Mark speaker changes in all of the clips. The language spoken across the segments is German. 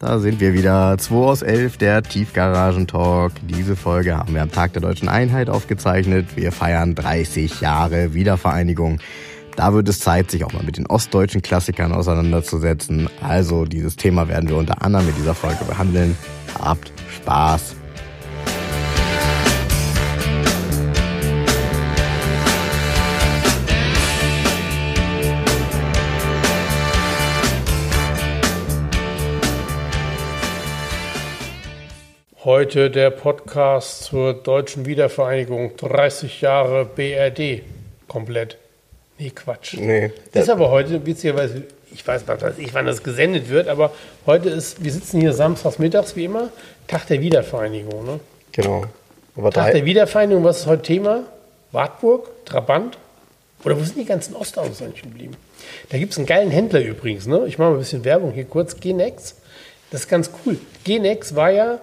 Speaker 1: Da sind wir wieder. 2 aus 11, der Tiefgaragen-Talk. Diese Folge haben wir am Tag der Deutschen Einheit aufgezeichnet. Wir feiern 30 Jahre Wiedervereinigung. Da wird es Zeit, sich auch mal mit den ostdeutschen Klassikern auseinanderzusetzen. Also dieses Thema werden wir unter anderem in dieser Folge behandeln. Habt Spaß!
Speaker 2: Heute der Podcast zur deutschen Wiedervereinigung. 30 Jahre BRD. Komplett. Nee, Quatsch.
Speaker 1: Nee.
Speaker 2: Das ist aber heute, witzigerweise, ich weiß nicht, wann das gesendet wird, aber heute ist, wir sitzen hier samstags mittags wie immer, Tag der Wiedervereinigung. Ne?
Speaker 1: Genau.
Speaker 2: Aber Tag der Wiedervereinigung, was ist heute Thema? Wartburg, Trabant? Oder wo sind die ganzen Ostautos eigentlich geblieben? Da gibt es einen geilen Händler übrigens. Ne? Ich mache mal ein bisschen Werbung hier kurz. Genex. Das ist ganz cool. Genex war ja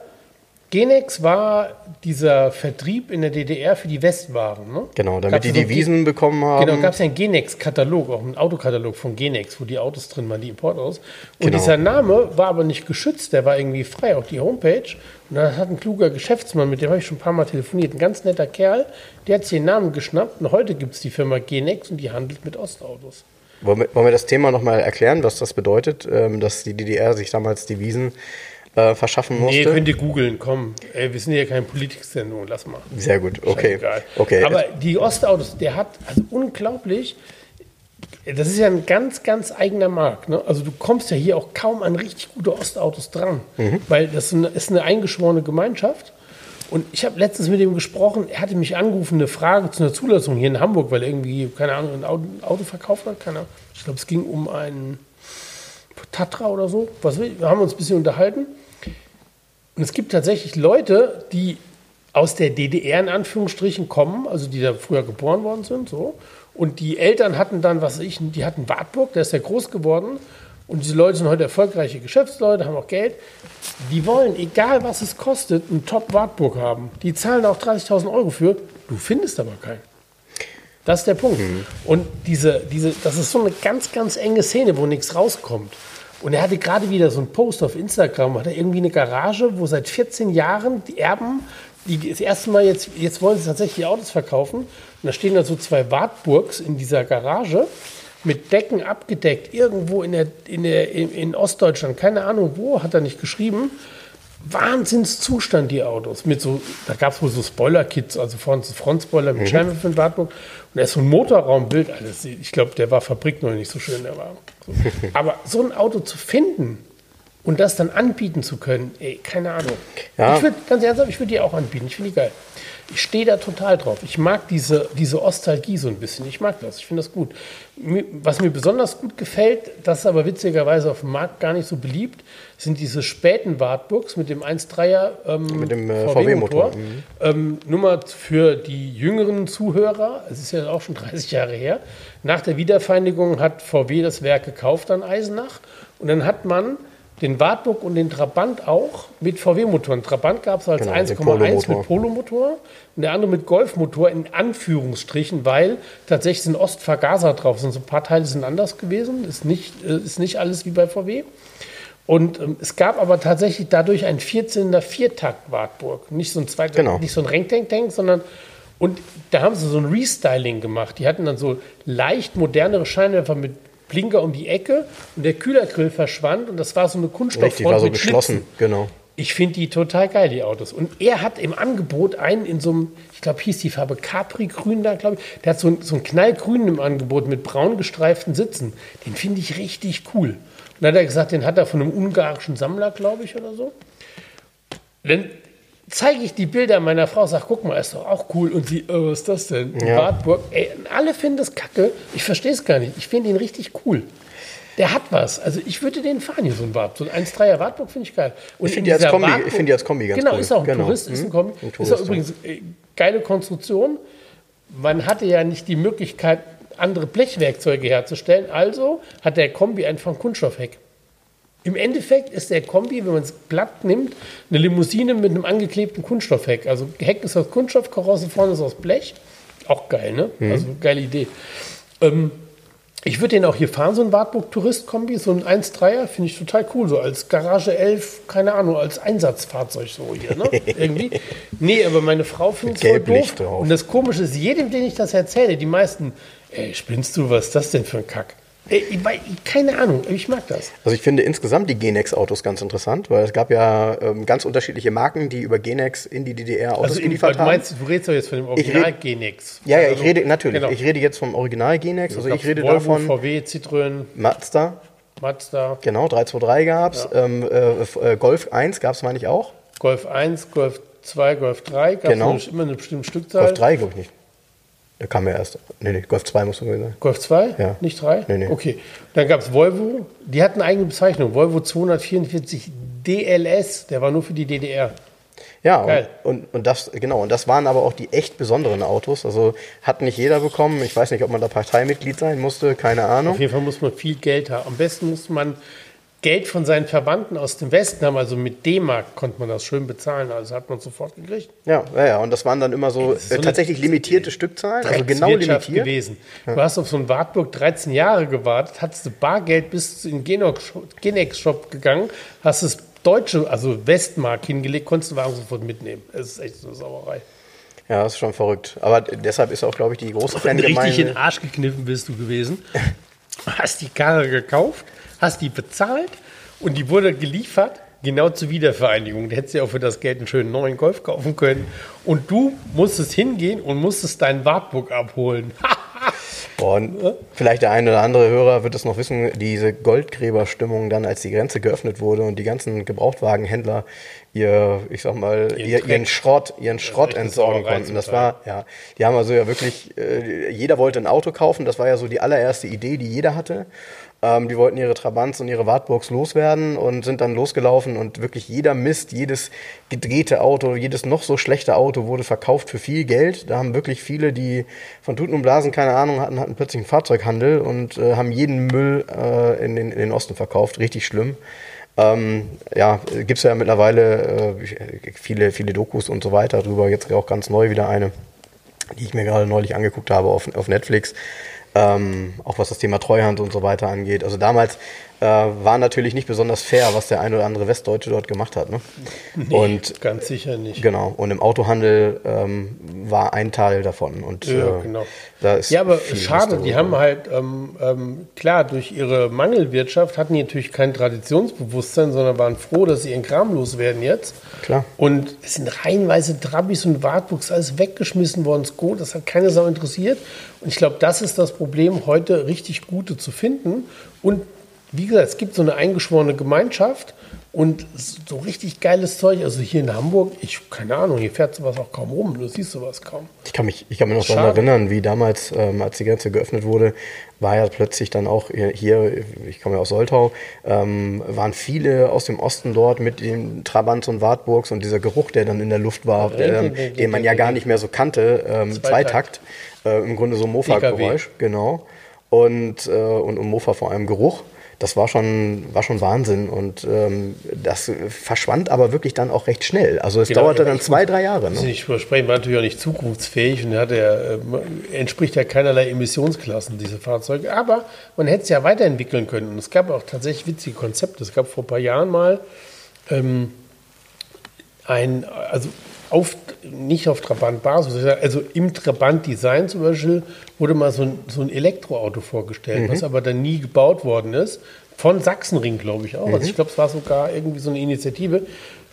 Speaker 2: Genex war dieser Vertrieb in der DDR für die Westwaren. Ne?
Speaker 1: Genau, damit gab's die Devisen bekommen haben.
Speaker 2: Genau, gab es ja einen Genex-Katalog, auch einen Autokatalog von Genex, wo die Autos drin waren, die Importautos. Und genau. dieser Name war aber nicht geschützt, der war irgendwie frei, auch die Homepage. Und da hat ein kluger Geschäftsmann, mit dem habe ich schon ein paar Mal telefoniert, ein ganz netter Kerl, der hat sich den Namen geschnappt und heute gibt es die Firma Genex und die handelt mit Ostautos.
Speaker 1: Wollen wir, wollen wir das Thema nochmal erklären, was das bedeutet, ähm, dass die DDR sich damals Devisen äh, verschaffen musste. Nee,
Speaker 2: könnt ihr googeln, komm. Ey, wir sind hier keine Politik-Sendung, lass mal.
Speaker 1: Sehr gut, okay.
Speaker 2: okay. Aber die Ostautos, der hat, also unglaublich, das ist ja ein ganz, ganz eigener Markt. Ne? Also du kommst ja hier auch kaum an richtig gute Ostautos dran, mhm. weil das ist eine eingeschworene Gemeinschaft. Und ich habe letztens mit ihm gesprochen, er hatte mich angerufen, eine Frage zu einer Zulassung hier in Hamburg, weil er irgendwie, keine Ahnung, ein Auto, Auto verkauft hat. Keine Ahnung. Ich glaube, es ging um einen Tatra oder so. Was, wir haben uns ein bisschen unterhalten. Und es gibt tatsächlich Leute, die aus der DDR in Anführungsstrichen kommen, also die da früher geboren worden sind, so. Und die Eltern hatten dann, was weiß ich, die hatten Wartburg, der ist ja groß geworden. Und diese Leute sind heute erfolgreiche Geschäftsleute, haben auch Geld. Die wollen, egal was es kostet, einen Top-Wartburg haben. Die zahlen auch 30.000 Euro für. Du findest aber keinen. Das ist der Punkt. Mhm. Und diese, diese, das ist so eine ganz, ganz enge Szene, wo nichts rauskommt. Und er hatte gerade wieder so einen Post auf Instagram, hat er irgendwie eine Garage, wo seit 14 Jahren die Erben, die das erste Mal jetzt, jetzt wollen sie tatsächlich Autos verkaufen. Und da stehen da so zwei Wartburgs in dieser Garage mit Decken abgedeckt, irgendwo in, der, in, der, in Ostdeutschland, keine Ahnung wo, hat er nicht geschrieben. Wahnsinnszustand, die Autos. Mit so, da gab es wohl so Spoiler-Kits, also Frontspoiler mit mhm. Scheinwerfer und Wartburg. Und da ist so ein Motorraumbild alles. Ich glaube, der war Fabrik noch nicht so schön, der war. So. Aber so ein Auto zu finden und das dann anbieten zu können, ey, keine Ahnung. Ja. Ich würde, ganz ernsthaft, ich würde die auch anbieten. Ich finde die geil. Ich stehe da total drauf. Ich mag diese, diese Ostalgie so ein bisschen. Ich mag das. Ich finde das gut. Was mir besonders gut gefällt, das ist aber witzigerweise auf dem Markt gar nicht so beliebt, sind diese späten Wartburgs mit dem 1.3er ähm,
Speaker 1: mit dem äh, VW-Motor. VW
Speaker 2: mhm. ähm, nur mal für die jüngeren Zuhörer, es ist ja auch schon 30 Jahre her, nach der Wiedervereinigung hat VW das Werk gekauft an Eisenach und dann hat man den Wartburg und den Trabant auch mit VW-Motoren. Trabant gab es als genau, 1,1 mit Polomotor und der andere mit Golfmotor in Anführungsstrichen, weil tatsächlich sind Ostvergaser drauf sind. So ein paar Teile sind anders gewesen, ist nicht, äh, ist nicht alles wie bei VW. Und ähm, es gab aber tatsächlich dadurch einen Vierzylinder Viertakt Wartburg. Nicht so ein zweiter, genau. nicht so ein Renktank-Tank, sondern und da haben sie so ein Restyling gemacht. Die hatten dann so leicht modernere Scheinwerfer mit Blinker um die Ecke und der Kühlergrill verschwand und das war so eine Kunststofffront
Speaker 1: Die war so geschlossen, genau.
Speaker 2: Ich finde die total geil, die Autos. Und er hat im Angebot einen in so einem, ich glaube, hieß die Farbe Capri-Grün da, glaube ich. Der hat so, ein, so einen knallgrünen im Angebot mit braun gestreiften Sitzen. Den finde ich richtig cool. Und dann hat er gesagt, den hat er von einem ungarischen Sammler, glaube ich, oder so. Dann zeige ich die Bilder meiner Frau, sage, guck mal, ist doch auch cool. Und sie, oh, was ist das denn? Ja. Wartburg. Ey, alle finden das kacke. Ich verstehe es gar nicht. Ich finde ihn richtig cool. Der hat was. Also ich würde den fahren hier, so ein Wartburg. So ein 1,3er Wartburg finde ich geil.
Speaker 1: Und ich finde die, als Kombi, Wartburg, find die als Kombi ganz
Speaker 2: genau,
Speaker 1: cool.
Speaker 2: Genau, ist auch ein genau. Tourist, ist ein mhm. Kombi. Ein Tourist, ist auch übrigens äh, geile Konstruktion. Man hatte ja nicht die Möglichkeit, andere Blechwerkzeuge herzustellen. Also hat der Kombi einfach ein Kunststoffheck. Im Endeffekt ist der Kombi, wenn man es platt nimmt, eine Limousine mit einem angeklebten Kunststoffheck. Also Heck ist aus Kunststoff, Karosse vorne ist aus Blech. Auch geil, ne? Mhm. Also geile Idee. Ähm, Ich würde den auch hier fahren, so ein Wartburg-Tourist-Kombi, so ein 1.3er, finde ich total cool. So als Garage 11, keine Ahnung, als Einsatzfahrzeug so hier, ne? Irgendwie. Nee, aber meine Frau findet es voll doof.
Speaker 1: Drauf.
Speaker 2: Und das Komische ist, jedem, den ich das erzähle, die meisten, ey, spinnst du, was ist das denn für ein Kack? Ich, wei- keine Ahnung, ich mag das.
Speaker 1: Also ich finde insgesamt die Genex-Autos ganz interessant, weil es gab ja ähm, ganz unterschiedliche Marken, die über Genex in die DDR Autos
Speaker 2: Also,
Speaker 1: geliefert
Speaker 2: du
Speaker 1: haben.
Speaker 2: meinst, du redest doch jetzt von dem
Speaker 1: Ich
Speaker 2: Original Genex.
Speaker 1: ja, ja, ich
Speaker 2: Also,
Speaker 1: rede natürlich.
Speaker 2: genau.
Speaker 1: Ich rede jetzt vom Original Genex. Also ich
Speaker 2: Gab's
Speaker 1: rede
Speaker 2: Volvo,
Speaker 1: davon
Speaker 2: VW, Citroën,
Speaker 1: Mazda,
Speaker 2: Mazda,
Speaker 1: genau 323 gab's. Ähm, äh, äh, Golf 1 gab's meine ich auch.
Speaker 2: Golf 1, Golf 2, Golf 3. Gab
Speaker 1: Genau.
Speaker 2: es immer eine bestimmte Stückzahl.
Speaker 1: Golf 3 glaube ich nicht. Der kam ja erst. Nee, nee, Golf 2 muss man sein.
Speaker 2: Golf 2?
Speaker 1: Ja.
Speaker 2: Nicht 3?
Speaker 1: Nee, nee.
Speaker 2: Okay. Dann gab es Volvo, die hatten eine eigene Bezeichnung. Volvo 244 DLS, der war nur für die DDR.
Speaker 1: Ja,
Speaker 2: Geil.
Speaker 1: und, und, und das, genau, und das waren aber auch die echt besonderen Autos. Also hat nicht jeder bekommen. Ich weiß nicht, ob man da Parteimitglied sein musste, keine Ahnung.
Speaker 2: Auf jeden Fall muss man viel Geld haben. Am besten muss man Geld von seinen Verwandten aus dem Westen haben. Also mit D-Mark konnte man das schön bezahlen. Also hat man sofort gekriegt.
Speaker 1: Ja, ja, ja, und das waren dann immer so,
Speaker 2: das so
Speaker 1: äh, tatsächlich limitierte Stückzahlen, also genau limitiert.
Speaker 2: gewesen. Du hast auf so einen Wartburg 13 Jahre gewartet, hattest du Bargeld bis in den Genex-Shop gegangen, hast das deutsche, also Westmark hingelegt, konntest den Wagen sofort mitnehmen. Es ist echt so eine Sauerei.
Speaker 1: Ja, das ist schon verrückt. Aber deshalb ist auch, glaube ich, die große
Speaker 2: Richtig in den
Speaker 1: Fangemeinde.
Speaker 2: Arsch gekniffen bist du gewesen. Hast die Karre gekauft, hast die bezahlt und die wurde geliefert, genau zur Wiedervereinigung. Da hättest du ja auch für das Geld einen schönen neuen Golf kaufen können. Und du musstest hingehen und musstest deinen Wartburg abholen.
Speaker 1: Und vielleicht der eine oder andere Hörer wird es noch wissen, diese Goldgräberstimmung dann, als die Grenze geöffnet wurde und die ganzen Gebrauchtwagenhändler ihr, ich sag mal, ihr,
Speaker 2: Dreck.
Speaker 1: ihren Schrott, ihren Schrott entsorgen konnten. Das war, ja, die haben also ja wirklich, äh, jeder wollte ein Auto kaufen, das war ja so die allererste Idee, die jeder hatte. Ähm, die wollten ihre Trabants und ihre Wartburgs loswerden und sind dann losgelaufen und wirklich jeder Mist, jedes gedrehte Auto, jedes noch so schlechte Auto wurde verkauft für viel Geld. Da haben wirklich viele, die von Tuten und Blasen keine Ahnung hatten, hatten plötzlich einen Fahrzeughandel und äh, haben jeden Müll äh, in, den, in den Osten verkauft. Richtig schlimm. Ähm, ja, gibt es ja mittlerweile äh, viele, viele Dokus und so weiter drüber. Jetzt auch ganz neu wieder eine, die ich mir gerade neulich angeguckt habe auf, auf Netflix. Ähm, auch was das Thema Treuhand und so weiter angeht. Also damals äh, war natürlich nicht besonders fair, was der ein oder andere Westdeutsche dort gemacht hat. Ne? und
Speaker 2: Ganz sicher nicht.
Speaker 1: genau, und im Autohandel ähm, war ein Teil davon. Und
Speaker 2: Ja,
Speaker 1: äh,
Speaker 2: genau.
Speaker 1: ist
Speaker 2: Ja, aber schade, die haben halt, ähm, ähm, klar, durch ihre Mangelwirtschaft hatten die natürlich kein Traditionsbewusstsein, sondern waren froh, dass sie ihren Kram loswerden jetzt.
Speaker 1: Klar.
Speaker 2: Und es sind reihenweise Trabis und Wartburgs alles weggeschmissen worden. Sko, das hat keine Sau interessiert. Und ich glaube, das ist das Problem, heute richtig gute zu finden. Und wie gesagt, es gibt so eine eingeschworene Gemeinschaft und so richtig geiles Zeug. Also hier in Hamburg, ich, keine Ahnung, hier fährt sowas auch kaum rum. Du siehst sowas kaum.
Speaker 1: Ich kann mich, ich kann mich noch daran erinnern, wie damals, ähm, als die Grenze geöffnet wurde, war ja plötzlich dann auch hier, ich komme ja aus Soltau, ähm, waren viele aus dem Osten dort mit den Trabants und Wartburgs und dieser Geruch, der dann in der Luft war, ähm, den man ja gar nicht mehr so kannte, ähm,
Speaker 2: Zweitakt.
Speaker 1: Zweitakt, äh, im Grunde so Mofa-Geräusch, genau. Und, äh, und, und Mofa vor allem Geruch. Das war schon, war schon Wahnsinn und ähm, das verschwand aber wirklich dann auch recht schnell. Also es
Speaker 2: Genau,
Speaker 1: dauerte dann
Speaker 2: ich
Speaker 1: zwei, drei Jahre. Ne?
Speaker 2: nicht übersprechen, war natürlich auch nicht zukunftsfähig und hat ja, äh, entspricht ja keinerlei Emissionsklassen, diese Fahrzeuge. Aber man hätte es ja weiterentwickeln können. Und es gab auch tatsächlich witzige Konzepte. Es gab vor ein paar Jahren mal ähm, ein, also auf, nicht auf Trabant-Basis, also im Trabant-Design zum Beispiel wurde mal so ein, so ein Elektroauto vorgestellt, was aber dann nie gebaut worden ist. Von Sachsenring, glaube ich auch. Also ich glaube, es war sogar irgendwie so eine Initiative.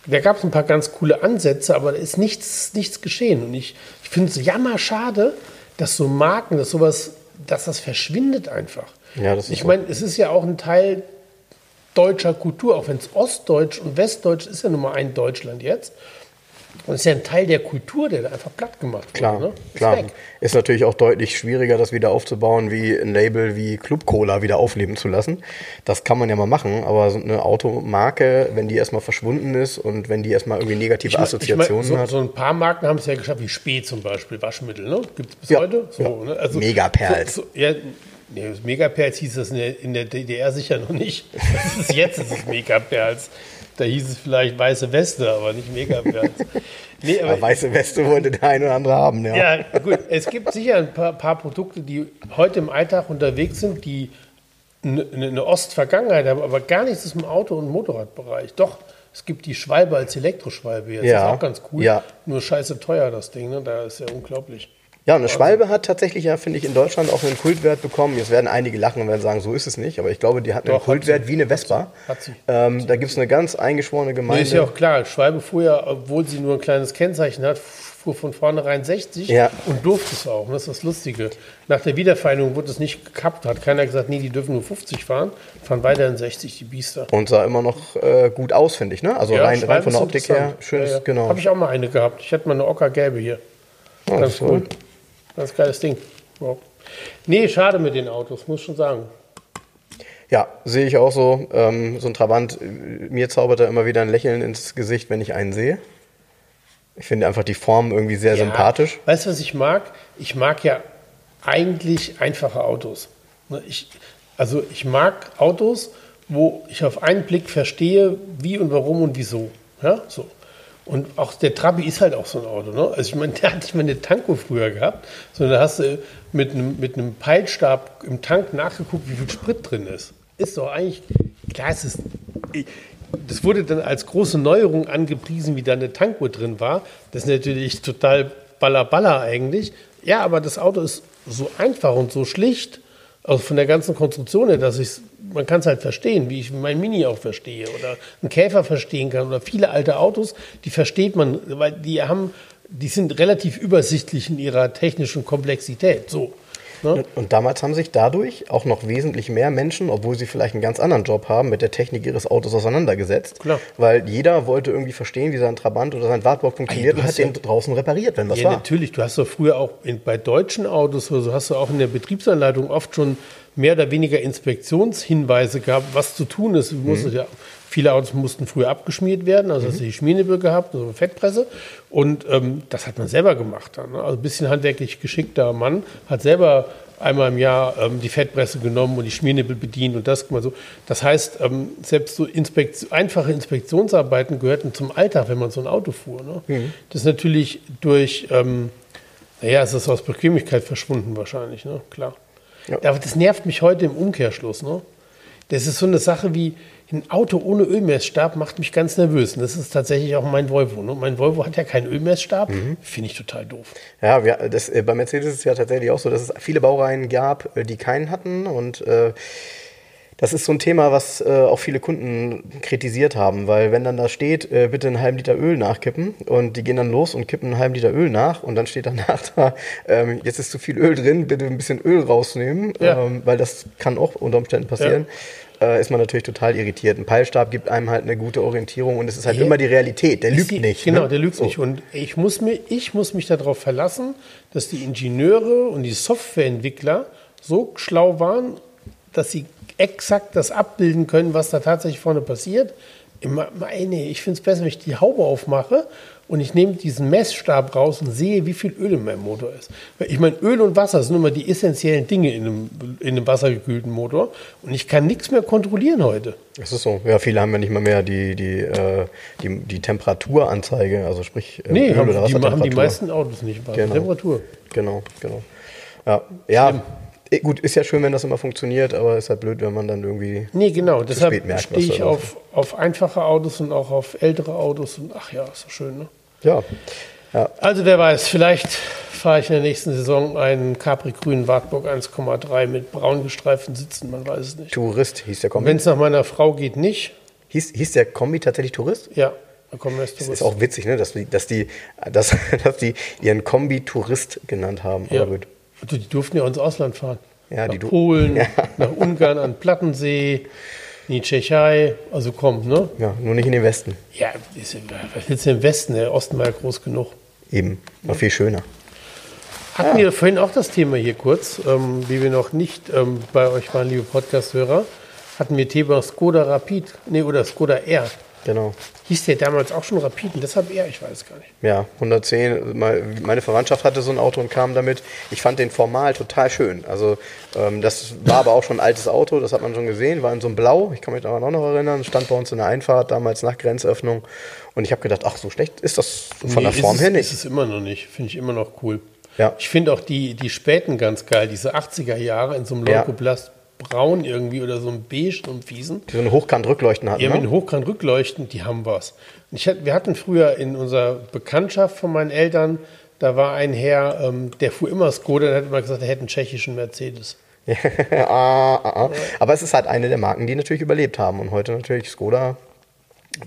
Speaker 2: Da gab es ein paar ganz coole Ansätze, aber da ist nichts, nichts geschehen. Und ich, ich finde es jammer dass so Marken, dass sowas, dass das verschwindet einfach.
Speaker 1: Ja, das
Speaker 2: ich meine, es ist ja auch ein Teil deutscher Kultur, auch wenn es Ostdeutsch und Westdeutsch ist ja nun mal ein Deutschland jetzt. Und es ist ja ein Teil der Kultur, der da einfach platt gemacht wurde.
Speaker 1: Klar,
Speaker 2: ne? Ist
Speaker 1: klar.
Speaker 2: weg.
Speaker 1: Ist natürlich auch deutlich schwieriger, das wieder aufzubauen, wie ein Label wie Club Cola wieder aufleben zu lassen. Das kann man ja mal machen, aber so eine Automarke, wenn die erstmal verschwunden ist und wenn die erstmal irgendwie negative
Speaker 2: Ich mein-
Speaker 1: Assoziationen
Speaker 2: ich mein, so,
Speaker 1: hat.
Speaker 2: so ein paar Marken haben es ja geschafft, wie Spee zum Beispiel, Waschmittel, ne? Gibt es bis
Speaker 1: Ja,
Speaker 2: heute? So,
Speaker 1: ja.
Speaker 2: ne? also,
Speaker 1: Megaperls.
Speaker 2: So, so, ja, Nee, Megaperls hieß das in der, in der DDR sicher noch nicht. Das ist jetzt ist es Megaperls. Da hieß es vielleicht weiße Weste, aber nicht Megaperls.
Speaker 1: Nee, aber, aber weiße Weste wollte der eine oder andere haben, ja.
Speaker 2: Ja, gut. Es gibt sicher ein paar, paar Produkte, die heute im Alltag unterwegs sind, die eine, eine Ostvergangenheit haben, aber gar nichts ist im Auto- und Motorradbereich. Doch, es gibt die Schwalbe als Elektroschwalbe jetzt. Ja. Das ist auch ganz cool. Ja. Nur scheiße teuer, das Ding. Ne? Da ist ja unglaublich.
Speaker 1: Ja, und eine Schwalbe hat tatsächlich ja, finde ich, in Deutschland auch einen Kultwert bekommen. Jetzt werden einige lachen und werden sagen, so ist es nicht, aber ich glaube, die hat einen Doch, Kultwert hat wie eine Vespa. Hat sie. Ähm, da gibt es eine ganz eingeschworene Gemeinde. Nee,
Speaker 2: ist ja auch klar, Schwalbe fuhr ja, obwohl sie nur ein kleines Kennzeichen hat, fuhr von vornherein 60 ja. und durfte es auch. Und das ist das Lustige. Nach der Wiedervereinigung wurde es nicht gekappt, hat keiner gesagt, nee, die dürfen nur 50 fahren, fahren weiterhin 60, die Biester.
Speaker 1: Und sah immer noch äh, gut aus, finde ich, ne? Also ja, rein, rein, von der Optik her, schönes, ja,
Speaker 2: genau. Habe ich auch mal eine gehabt. Ich hatte mal eine ockergelbe hier. Oh, Ganz cool. cool. Ganz geiles Ding. Wow. Nee, schade mit den Autos, muss schon sagen.
Speaker 1: Ja, sehe ich auch so. Ähm, so ein Trabant, äh, mir zaubert er immer wieder ein Lächeln ins Gesicht, wenn ich einen sehe. Ich finde einfach die Form irgendwie sehr ja, sympathisch.
Speaker 2: Weißt du, was ich mag? Ich mag ja eigentlich einfache Autos. Ne, ich, also ich mag Autos, wo ich auf einen Blick verstehe, wie und warum und wieso. Ja, so. Und auch der Trabi ist halt auch so ein Auto. Ne? Also ich meine, der hat nicht mal eine Tanko früher gehabt, sondern da hast du mit einem, mit einem Peilstab im Tank nachgeguckt, wie viel Sprit drin ist. Ist doch eigentlich, klar, es das wurde dann als große Neuerung angepriesen, wie da eine Tankuhr drin war. Das ist natürlich total ballerballer eigentlich. Ja, aber das Auto ist so einfach und so schlicht, also von der ganzen Konstruktion her, dass ich man kann es halt verstehen, wie ich mein Mini auch verstehe oder einen Käfer verstehen kann oder viele alte Autos, die versteht man, weil die haben, die sind relativ übersichtlich in ihrer technischen Komplexität. So.
Speaker 1: Ne? Und damals haben sich dadurch auch noch wesentlich mehr Menschen, obwohl sie vielleicht einen ganz anderen Job haben, mit der Technik ihres Autos auseinandergesetzt. Klar. Weil jeder wollte irgendwie verstehen, wie sein Trabant oder sein Wartburg funktioniert und hat den draußen repariert, wenn was ja, war.
Speaker 2: Natürlich, du hast doch früher auch in, bei deutschen Autos, also hast du auch in der Betriebsanleitung oft schon mehr oder weniger Inspektionshinweise gehabt, was zu tun ist. Mhm. Ja, viele Autos mussten früher abgeschmiert werden, also mhm. hast du die Schmiernibbel gehabt, also Fettpresse. Und ähm, das hat man selber gemacht. Dann, ne? Also ein bisschen handwerklich geschickter Mann hat selber einmal im Jahr ähm, die Fettpresse genommen und die Schmiernibbel bedient und das mal so. Das heißt, ähm, selbst so Inspekt einfache Inspektionsarbeiten gehörten zum Alltag, wenn man so ein Auto fuhr. Ne? Mhm. Das ist natürlich durch, ähm, naja, es ist aus Bequemlichkeit verschwunden wahrscheinlich, ne? klar. Ja. Aber das nervt mich heute im Umkehrschluss. Ne? Das ist so eine Sache wie, ein Auto ohne Ölmessstab macht mich ganz nervös. Und das ist tatsächlich auch mein Volvo. Ne? Mein Volvo hat ja keinen Ölmessstab. Mhm. Finde ich total doof.
Speaker 1: Ja, wir, das, äh, bei Mercedes ist es ja tatsächlich auch so, dass es viele Baureihen gab, äh, die keinen hatten. Und äh, das ist so ein Thema, was äh, auch viele Kunden kritisiert haben, weil wenn dann da steht, äh, bitte einen halben Liter Öl nachkippen und die gehen dann los und kippen einen halben Liter Öl nach und dann steht danach da, ähm, jetzt ist zu viel Öl drin, bitte ein bisschen Öl rausnehmen, ja. ähm, weil das kann auch unter Umständen passieren. Ja. Äh, ist man natürlich total irritiert. Ein Peilstab gibt einem halt eine gute Orientierung und es ist halt ja. immer die Realität. Der lügt die, nicht.
Speaker 2: Genau, ne? der lügt so. nicht. Und ich muss, mir, ich muss mich darauf verlassen, dass die Ingenieure und die Softwareentwickler so schlau waren, dass sie exakt das abbilden können, was da tatsächlich vorne passiert. Meine, ich finde es besser, wenn ich die Haube aufmache und ich nehme diesen Messstab raus und sehe, wie viel Öl in meinem Motor ist. Ich meine, Öl und Wasser sind immer die essentiellen Dinge in einem, in einem wassergekühlten Motor und ich kann nichts mehr kontrollieren heute.
Speaker 1: Das ist so. Ja, viele haben ja nicht mal mehr die, die, äh, die, die Temperaturanzeige, also sprich
Speaker 2: äh, nee, Öl haben, oder Wassertemperatur. Die machen die meisten Autos nicht,
Speaker 1: genau. Temperatur. Genau, genau. Ja, ja Eh, gut, ist ja schön, wenn das immer funktioniert, aber ist halt blöd, wenn man dann irgendwie.
Speaker 2: Nee, genau. Deshalb stehe ich auf, auf einfache Autos und auch auf ältere Autos und ach ja, ist doch schön, ne?
Speaker 1: Ja. ja.
Speaker 2: Also wer weiß, vielleicht fahre ich in der nächsten Saison einen Capri-grünen Wartburg 1,3 mit braun gestreiften Sitzen, man weiß es nicht.
Speaker 1: Tourist hieß der
Speaker 2: Kombi. Wenn es nach meiner Frau geht, nicht.
Speaker 1: Hieß, hieß der Kombi tatsächlich Tourist?
Speaker 2: Ja.
Speaker 1: Das ist auch witzig, ne? dass, die, dass, die, dass, dass die ihren Kombi Tourist genannt haben.
Speaker 2: Ja. Aber gut. Also die durften ja ins Ausland fahren. Ja, nach Polen, ja. nach Ungarn an Plattensee, in die Tschechei. Also komm, ne?
Speaker 1: Ja, nur nicht in den Westen.
Speaker 2: Ja, was willst du im Westen? Der Osten war ja groß genug.
Speaker 1: Eben, war viel schöner.
Speaker 2: Hatten wir vorhin auch das Thema hier kurz, ähm, wie wir noch nicht ähm, bei euch waren, liebe Podcast-Hörer, hatten wir Thema Skoda Rapid, nee, oder Skoda R.
Speaker 1: Genau.
Speaker 2: Hieß der damals auch schon Rapid und deshalb eher, ich weiß gar nicht.
Speaker 1: Ja, 110. Me- Meine Verwandtschaft hatte so ein Auto und kam damit. Ich fand den formal total schön. Also ähm, das war aber auch schon ein altes Auto, das hat man schon gesehen, war in so einem Blau. Ich kann mich daran auch noch erinnern. Stand bei uns in der Einfahrt damals nach Grenzöffnung. Und ich habe gedacht, ach, so schlecht ist das von der
Speaker 2: Nee,
Speaker 1: Form
Speaker 2: ist
Speaker 1: her nicht.
Speaker 2: Ist es immer noch nicht. Finde ich immer noch cool.
Speaker 1: Ja.
Speaker 2: Ich finde auch die, die späten ganz geil, diese 80er Jahre in so einem
Speaker 1: Ja.
Speaker 2: Leukoplast braun irgendwie oder so ein beige, so ein fiesen.
Speaker 1: Die so einen Hochkant-Rückleuchten hatten.
Speaker 2: Ja, mit
Speaker 1: ne?
Speaker 2: Hochkant-Rückleuchten, die haben was. Ich, wir hatten früher in unserer Bekanntschaft von meinen Eltern, da war ein Herr, ähm, der fuhr immer Skoda, der hat immer gesagt, er hätte einen tschechischen Mercedes.
Speaker 1: ah, ah, ah. Aber es ist halt eine der Marken, die natürlich überlebt haben. Und heute natürlich Skoda.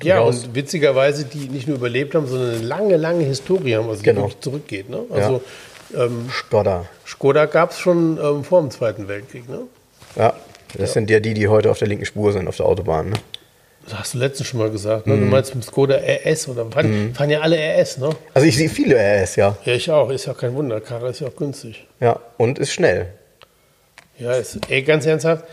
Speaker 2: Ja, und witzigerweise, die nicht nur überlebt haben, sondern eine lange, lange Historie haben, also die
Speaker 1: Genau.
Speaker 2: wirklich zurückgeht. Ne? Also ähm,
Speaker 1: Skoda.
Speaker 2: Skoda gab es schon ähm, vor dem Zweiten Weltkrieg. Ne?
Speaker 1: Ja, das sind ja die, die heute auf der linken Spur sind, auf der Autobahn. Ne?
Speaker 2: Das hast du letztens schon mal gesagt. Ne?
Speaker 1: Mhm.
Speaker 2: Du meinst mit Skoda RS oder fahren, fahren ja alle RS, ne?
Speaker 1: Also ich sehe viele RS, ja.
Speaker 2: Ja, ich auch. Ist ja kein Wunder. Karre ist ja auch günstig.
Speaker 1: Ja, und ist schnell.
Speaker 2: Ja, ist, ey, ganz ernsthaft.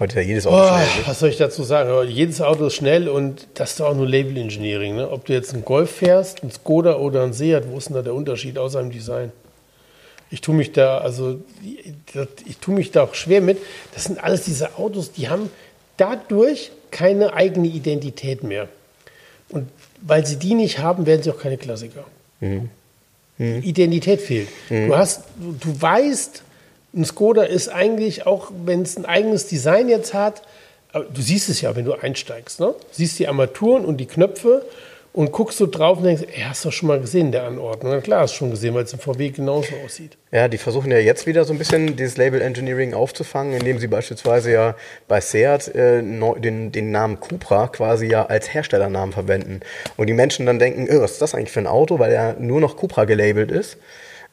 Speaker 1: Heute ist ja jedes Auto
Speaker 2: Oh,
Speaker 1: schnell. Ne?
Speaker 2: was soll ich dazu sagen? Jedes Auto ist schnell und das ist doch auch nur Label Engineering. Ne? Ob du jetzt einen Golf fährst, einen Skoda oder einen Seat, wo ist denn da der Unterschied außer im Design? Ich tue mich da, also ich, tue mich da auch schwer mit. Das sind alles diese Autos, die haben dadurch keine eigene Identität mehr. Und weil sie die nicht haben, werden sie auch keine Klassiker. Die Identität fehlt. Du hast, du, weißt, ein Skoda ist eigentlich, auch wenn es ein eigenes Design jetzt hat, du siehst es ja, wenn du einsteigst, ne? Siehst die Armaturen und die Knöpfe und guckst so drauf und denkst, ey, hast du schon mal gesehen, der Anordnung? Na klar, hast du schon gesehen, weil es im VW genauso aussieht.
Speaker 1: Ja, die versuchen ja jetzt wieder so ein bisschen dieses Label Engineering aufzufangen, indem sie beispielsweise ja bei Seat äh, den, den Namen Cupra quasi ja als Herstellernamen verwenden. Und die Menschen dann denken, oh, was ist das eigentlich für ein Auto, weil er nur noch Cupra gelabelt ist.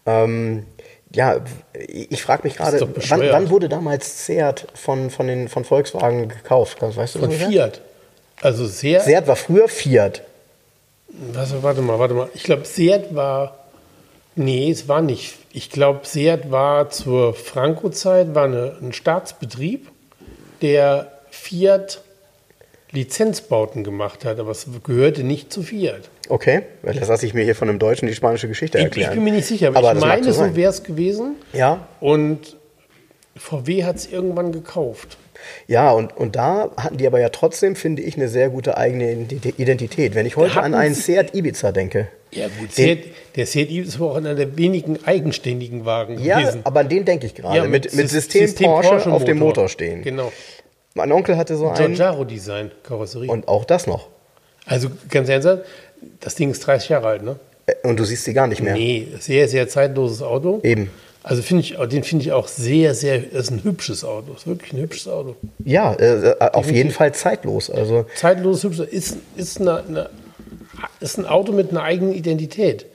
Speaker 1: Ähm, ja, ich frage mich gerade, wann, wann wurde damals Seat von, von, den, von Volkswagen gekauft? Weißt du
Speaker 2: Von? Fiat. Also sehr,
Speaker 1: Seat war früher Fiat.
Speaker 2: Was, warte mal, warte mal. Ich glaube, Seat war, nee, es war nicht. Ich glaube, Seat war zur Franco-Zeit, war eine, ein Staatsbetrieb, der Fiat Lizenzbauten gemacht hat, aber es gehörte nicht zu Fiat.
Speaker 1: Okay, das lasse ich mir hier von einem Deutschen die spanische Geschichte
Speaker 2: Ich,
Speaker 1: erklären.
Speaker 2: ich bin mir nicht sicher, aber,
Speaker 1: aber
Speaker 2: ich meine,
Speaker 1: so
Speaker 2: wäre es gewesen.
Speaker 1: Ja,
Speaker 2: Und VW hat es irgendwann gekauft.
Speaker 1: Ja, und, und da hatten die aber ja trotzdem, finde ich, eine sehr gute eigene Identi- Identität. Wenn ich heute
Speaker 2: Hatten
Speaker 1: an einen Seat Ibiza denke.
Speaker 2: Ja, gut.
Speaker 1: Den-
Speaker 2: Seat, der Seat ist aber auch einer der wenigen eigenständigen Wagen
Speaker 1: Ja,
Speaker 2: gewesen.
Speaker 1: aber an den denke ich gerade.
Speaker 2: Ja,
Speaker 1: mit, mit,
Speaker 2: Sys-
Speaker 1: System, Porsche, auf dem Motor stehen.
Speaker 2: Genau.
Speaker 1: Mein Onkel hatte so einen
Speaker 2: Giorgiaro-Design, Karosserie.
Speaker 1: und auch das noch.
Speaker 2: also ganz ernsthaft, das Ding ist 30 Jahre alt, ne?
Speaker 1: Äh, Und du siehst sie gar nicht mehr.
Speaker 2: Nee, sehr, sehr zeitloses Auto.
Speaker 1: Eben.
Speaker 2: Also finde ich, den finde ich auch sehr, sehr, das ist ein hübsches Auto. Ist wirklich ein hübsches Auto.
Speaker 1: Ja, äh, äh, auf jeden Fall zeitlos. Also
Speaker 2: Zeitloses, hübsches, ist, ist, eine, eine, ist ein Auto mit einer eigenen Identität.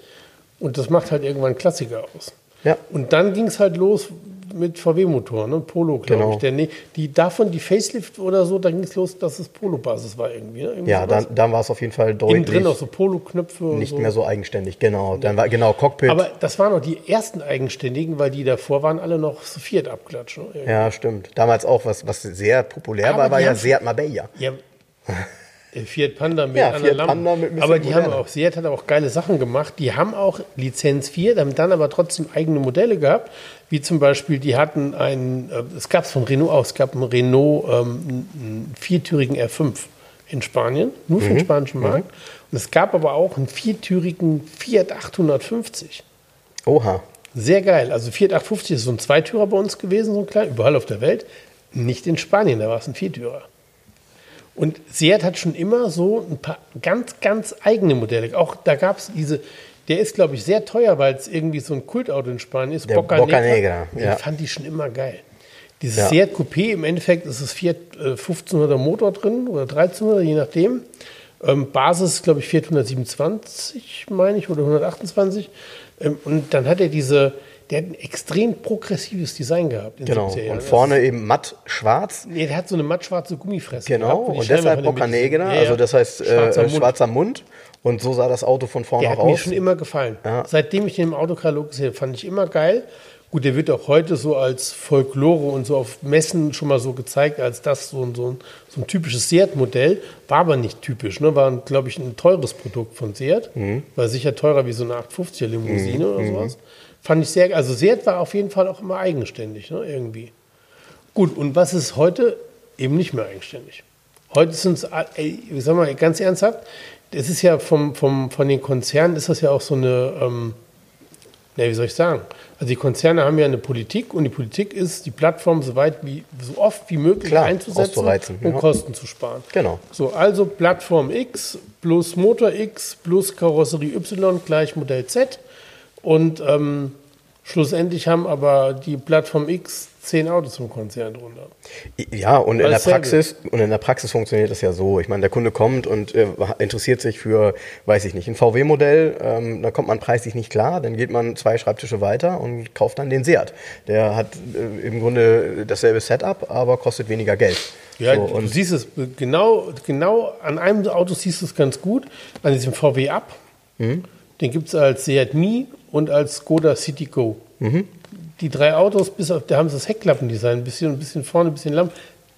Speaker 2: Und das macht halt irgendwann Klassiker aus.
Speaker 1: Ja.
Speaker 2: Und dann ging es halt los mit VW-Motoren, ne? Polo, glaube
Speaker 1: Genau.
Speaker 2: ich. Der, nee, die, davon die Facelift oder so, da ging es los, dass es Polo-Basis war irgendwie. Ne? Irgendwie
Speaker 1: ja,
Speaker 2: sowas.
Speaker 1: dann, dann war es auf jeden Fall
Speaker 2: Innen
Speaker 1: deutlich
Speaker 2: drin auch so Polo-Knöpfe.
Speaker 1: nicht
Speaker 2: so.
Speaker 1: mehr so eigenständig. Genau. Dann war genau Cockpit.
Speaker 2: Aber das waren noch die ersten Eigenständigen, weil die davor waren alle noch so Fiat-Abklatsch. Ne?
Speaker 1: ja, stimmt. Damals auch was, was sehr populär
Speaker 2: Aber
Speaker 1: war, war ja Seat Marbella.
Speaker 2: Ja. äh, Fiat Panda mit
Speaker 1: Ja,
Speaker 2: einer
Speaker 1: Fiat
Speaker 2: Lampe.
Speaker 1: Panda mit
Speaker 2: Aber die haben
Speaker 1: moderner.
Speaker 2: auch, Seat hat auch geile Sachen gemacht. Die haben auch Lizenz 4, haben dann aber trotzdem eigene Modelle gehabt. Wie zum Beispiel, die hatten einen, äh, es gab es von Renault auch, es gab einen Renault, ähm, einen viertürigen R5 in Spanien, nur
Speaker 1: Mhm.
Speaker 2: für den spanischen Markt. Und es gab aber auch einen viertürigen Fiat 850.
Speaker 1: Oha.
Speaker 2: Sehr geil. Also Fiat 850 ist so ein Zweitürer bei uns gewesen, so ein kleiner, überall auf der Welt. Nicht in Spanien, da war es ein Viertürer. Und Seat hat schon immer so ein paar ganz, ganz eigene Modelle. Auch da gab es diese, der ist, glaube ich, sehr teuer, weil es irgendwie so ein Kultauto in Spanien ist.
Speaker 1: Der Bocca Negra,
Speaker 2: Den
Speaker 1: ja.
Speaker 2: fand ich schon immer geil. Dieses
Speaker 1: Ja.
Speaker 2: Seat Coupé, im Endeffekt ist es Fiat äh, 1500er Motor drin oder 1300er, je nachdem. Ähm, Basis glaube ich, 427, meine ich, oder 128. Ähm, und dann hat er diese, der hat ein extrem progressives Design gehabt.
Speaker 1: Genau.
Speaker 2: 70er Jahren.
Speaker 1: Und vorne eben matt schwarz.
Speaker 2: Nee, der hat so eine mattschwarze Gummifresse.
Speaker 1: Genau,
Speaker 2: gehabt,
Speaker 1: und deshalb
Speaker 2: von der
Speaker 1: Bocca
Speaker 2: Mitte-
Speaker 1: Negra,
Speaker 2: Ja, ja.
Speaker 1: also das heißt äh,
Speaker 2: Schwarzer
Speaker 1: äh,
Speaker 2: Mund.
Speaker 1: schwarzer Mund. Und so sah das Auto von vorne
Speaker 2: Der
Speaker 1: auch
Speaker 2: hat mir
Speaker 1: aus.
Speaker 2: schon immer gefallen.
Speaker 1: Ja.
Speaker 2: Seitdem ich den im Autokatalog gesehen habe, fand ich immer geil. Gut, der wird auch heute so als Folklore und so auf Messen schon mal so gezeigt, als das so ein, so ein, so ein typisches Seat-Modell. War aber nicht typisch, ne? war, glaube ich, ein teures Produkt von Seat.
Speaker 1: Mhm.
Speaker 2: War sicher teurer wie so eine 850er Limousine oder sowas. Fand ich sehr, also Seat war auf jeden Fall auch immer eigenständig, ne? irgendwie. Gut, und was ist heute? Eben nicht mehr eigenständig. Heute sind es, ich sag mal ganz ernsthaft, das ist ja vom, vom, von den Konzernen ist das ja auch so eine, ähm, na, wie soll ich sagen? Also die Konzerne haben ja eine Politik und die Politik ist, die Plattform so weit wie so oft wie möglich
Speaker 1: Klar,
Speaker 2: einzusetzen und
Speaker 1: ja.
Speaker 2: Kosten zu sparen.
Speaker 1: Genau.
Speaker 2: So, also Plattform X plus Motor X plus Karosserie Y gleich Modell Z. Und ähm, schlussendlich haben aber die Plattform X zehn Autos im Konzern drunter.
Speaker 1: Ja, und in der. Praxis, und in der Praxis funktioniert das ja so. Ich meine, der Kunde kommt und äh, interessiert sich für, weiß ich nicht, ein VW-Modell, ähm, da kommt man preislich nicht klar, dann geht man zwei Schreibtische weiter und kauft dann den Seat. Der hat äh, im Grunde dasselbe Setup, aber kostet weniger Geld.
Speaker 2: Ja,
Speaker 1: so,
Speaker 2: du
Speaker 1: und
Speaker 2: siehst es genau, genau an einem Auto siehst du es ganz gut, an diesem VW Up.
Speaker 1: Mhm.
Speaker 2: Den gibt es als Seat Mii und als Skoda City Go.
Speaker 1: Mhm.
Speaker 2: Die drei Autos, bis auf, da haben sie das Heckklappendesign, ein bisschen, ein bisschen vorne, ein bisschen lang,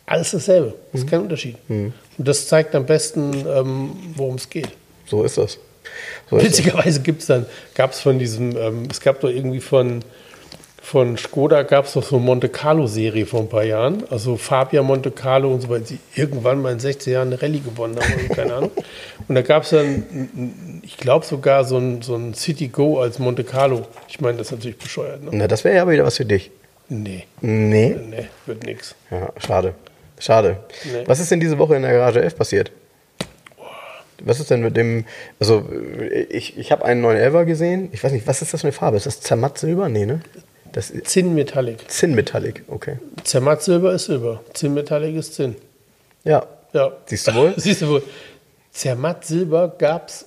Speaker 2: alles dasselbe. Das
Speaker 1: Mhm.
Speaker 2: ist kein Unterschied. Und das zeigt am besten, ähm, worum es geht.
Speaker 1: so ist das. So.
Speaker 2: Witzigerweise gibt es dann, gab es von diesem, ähm, es gab doch irgendwie von, von Skoda gab es doch so eine Monte Carlo-Serie vor ein paar Jahren. Also Fabia Monte Carlo und so weiter, die irgendwann mal in 16 Jahren eine Rallye gewonnen haben, keine Ahnung. Und da gab es dann, ich glaube sogar so ein, so ein City Go als Monte Carlo. Ich meine, das ist natürlich bescheuert, ne?
Speaker 1: Na, das wäre ja aber wieder was für dich.
Speaker 2: Nee,
Speaker 1: Nee.
Speaker 2: nee, wird nix.
Speaker 1: Ja, schade. Schade.
Speaker 2: Nee.
Speaker 1: Was ist denn diese Woche in der Garage 11 passiert? Was ist denn mit dem, also ich, ich habe einen 911er gesehen. Ich weiß nicht, was ist das für eine Farbe? Ist das Zermatt Silber? Nee, ne? Das ist
Speaker 2: Zinn Metallic.
Speaker 1: Zinn Metallic, okay.
Speaker 2: Zermatt Silber ist Silber. Zinn Metallic ist Zinn.
Speaker 1: Ja.
Speaker 2: Ja.
Speaker 1: Siehst du wohl?
Speaker 2: Siehst du wohl. Zermatt Silber gab's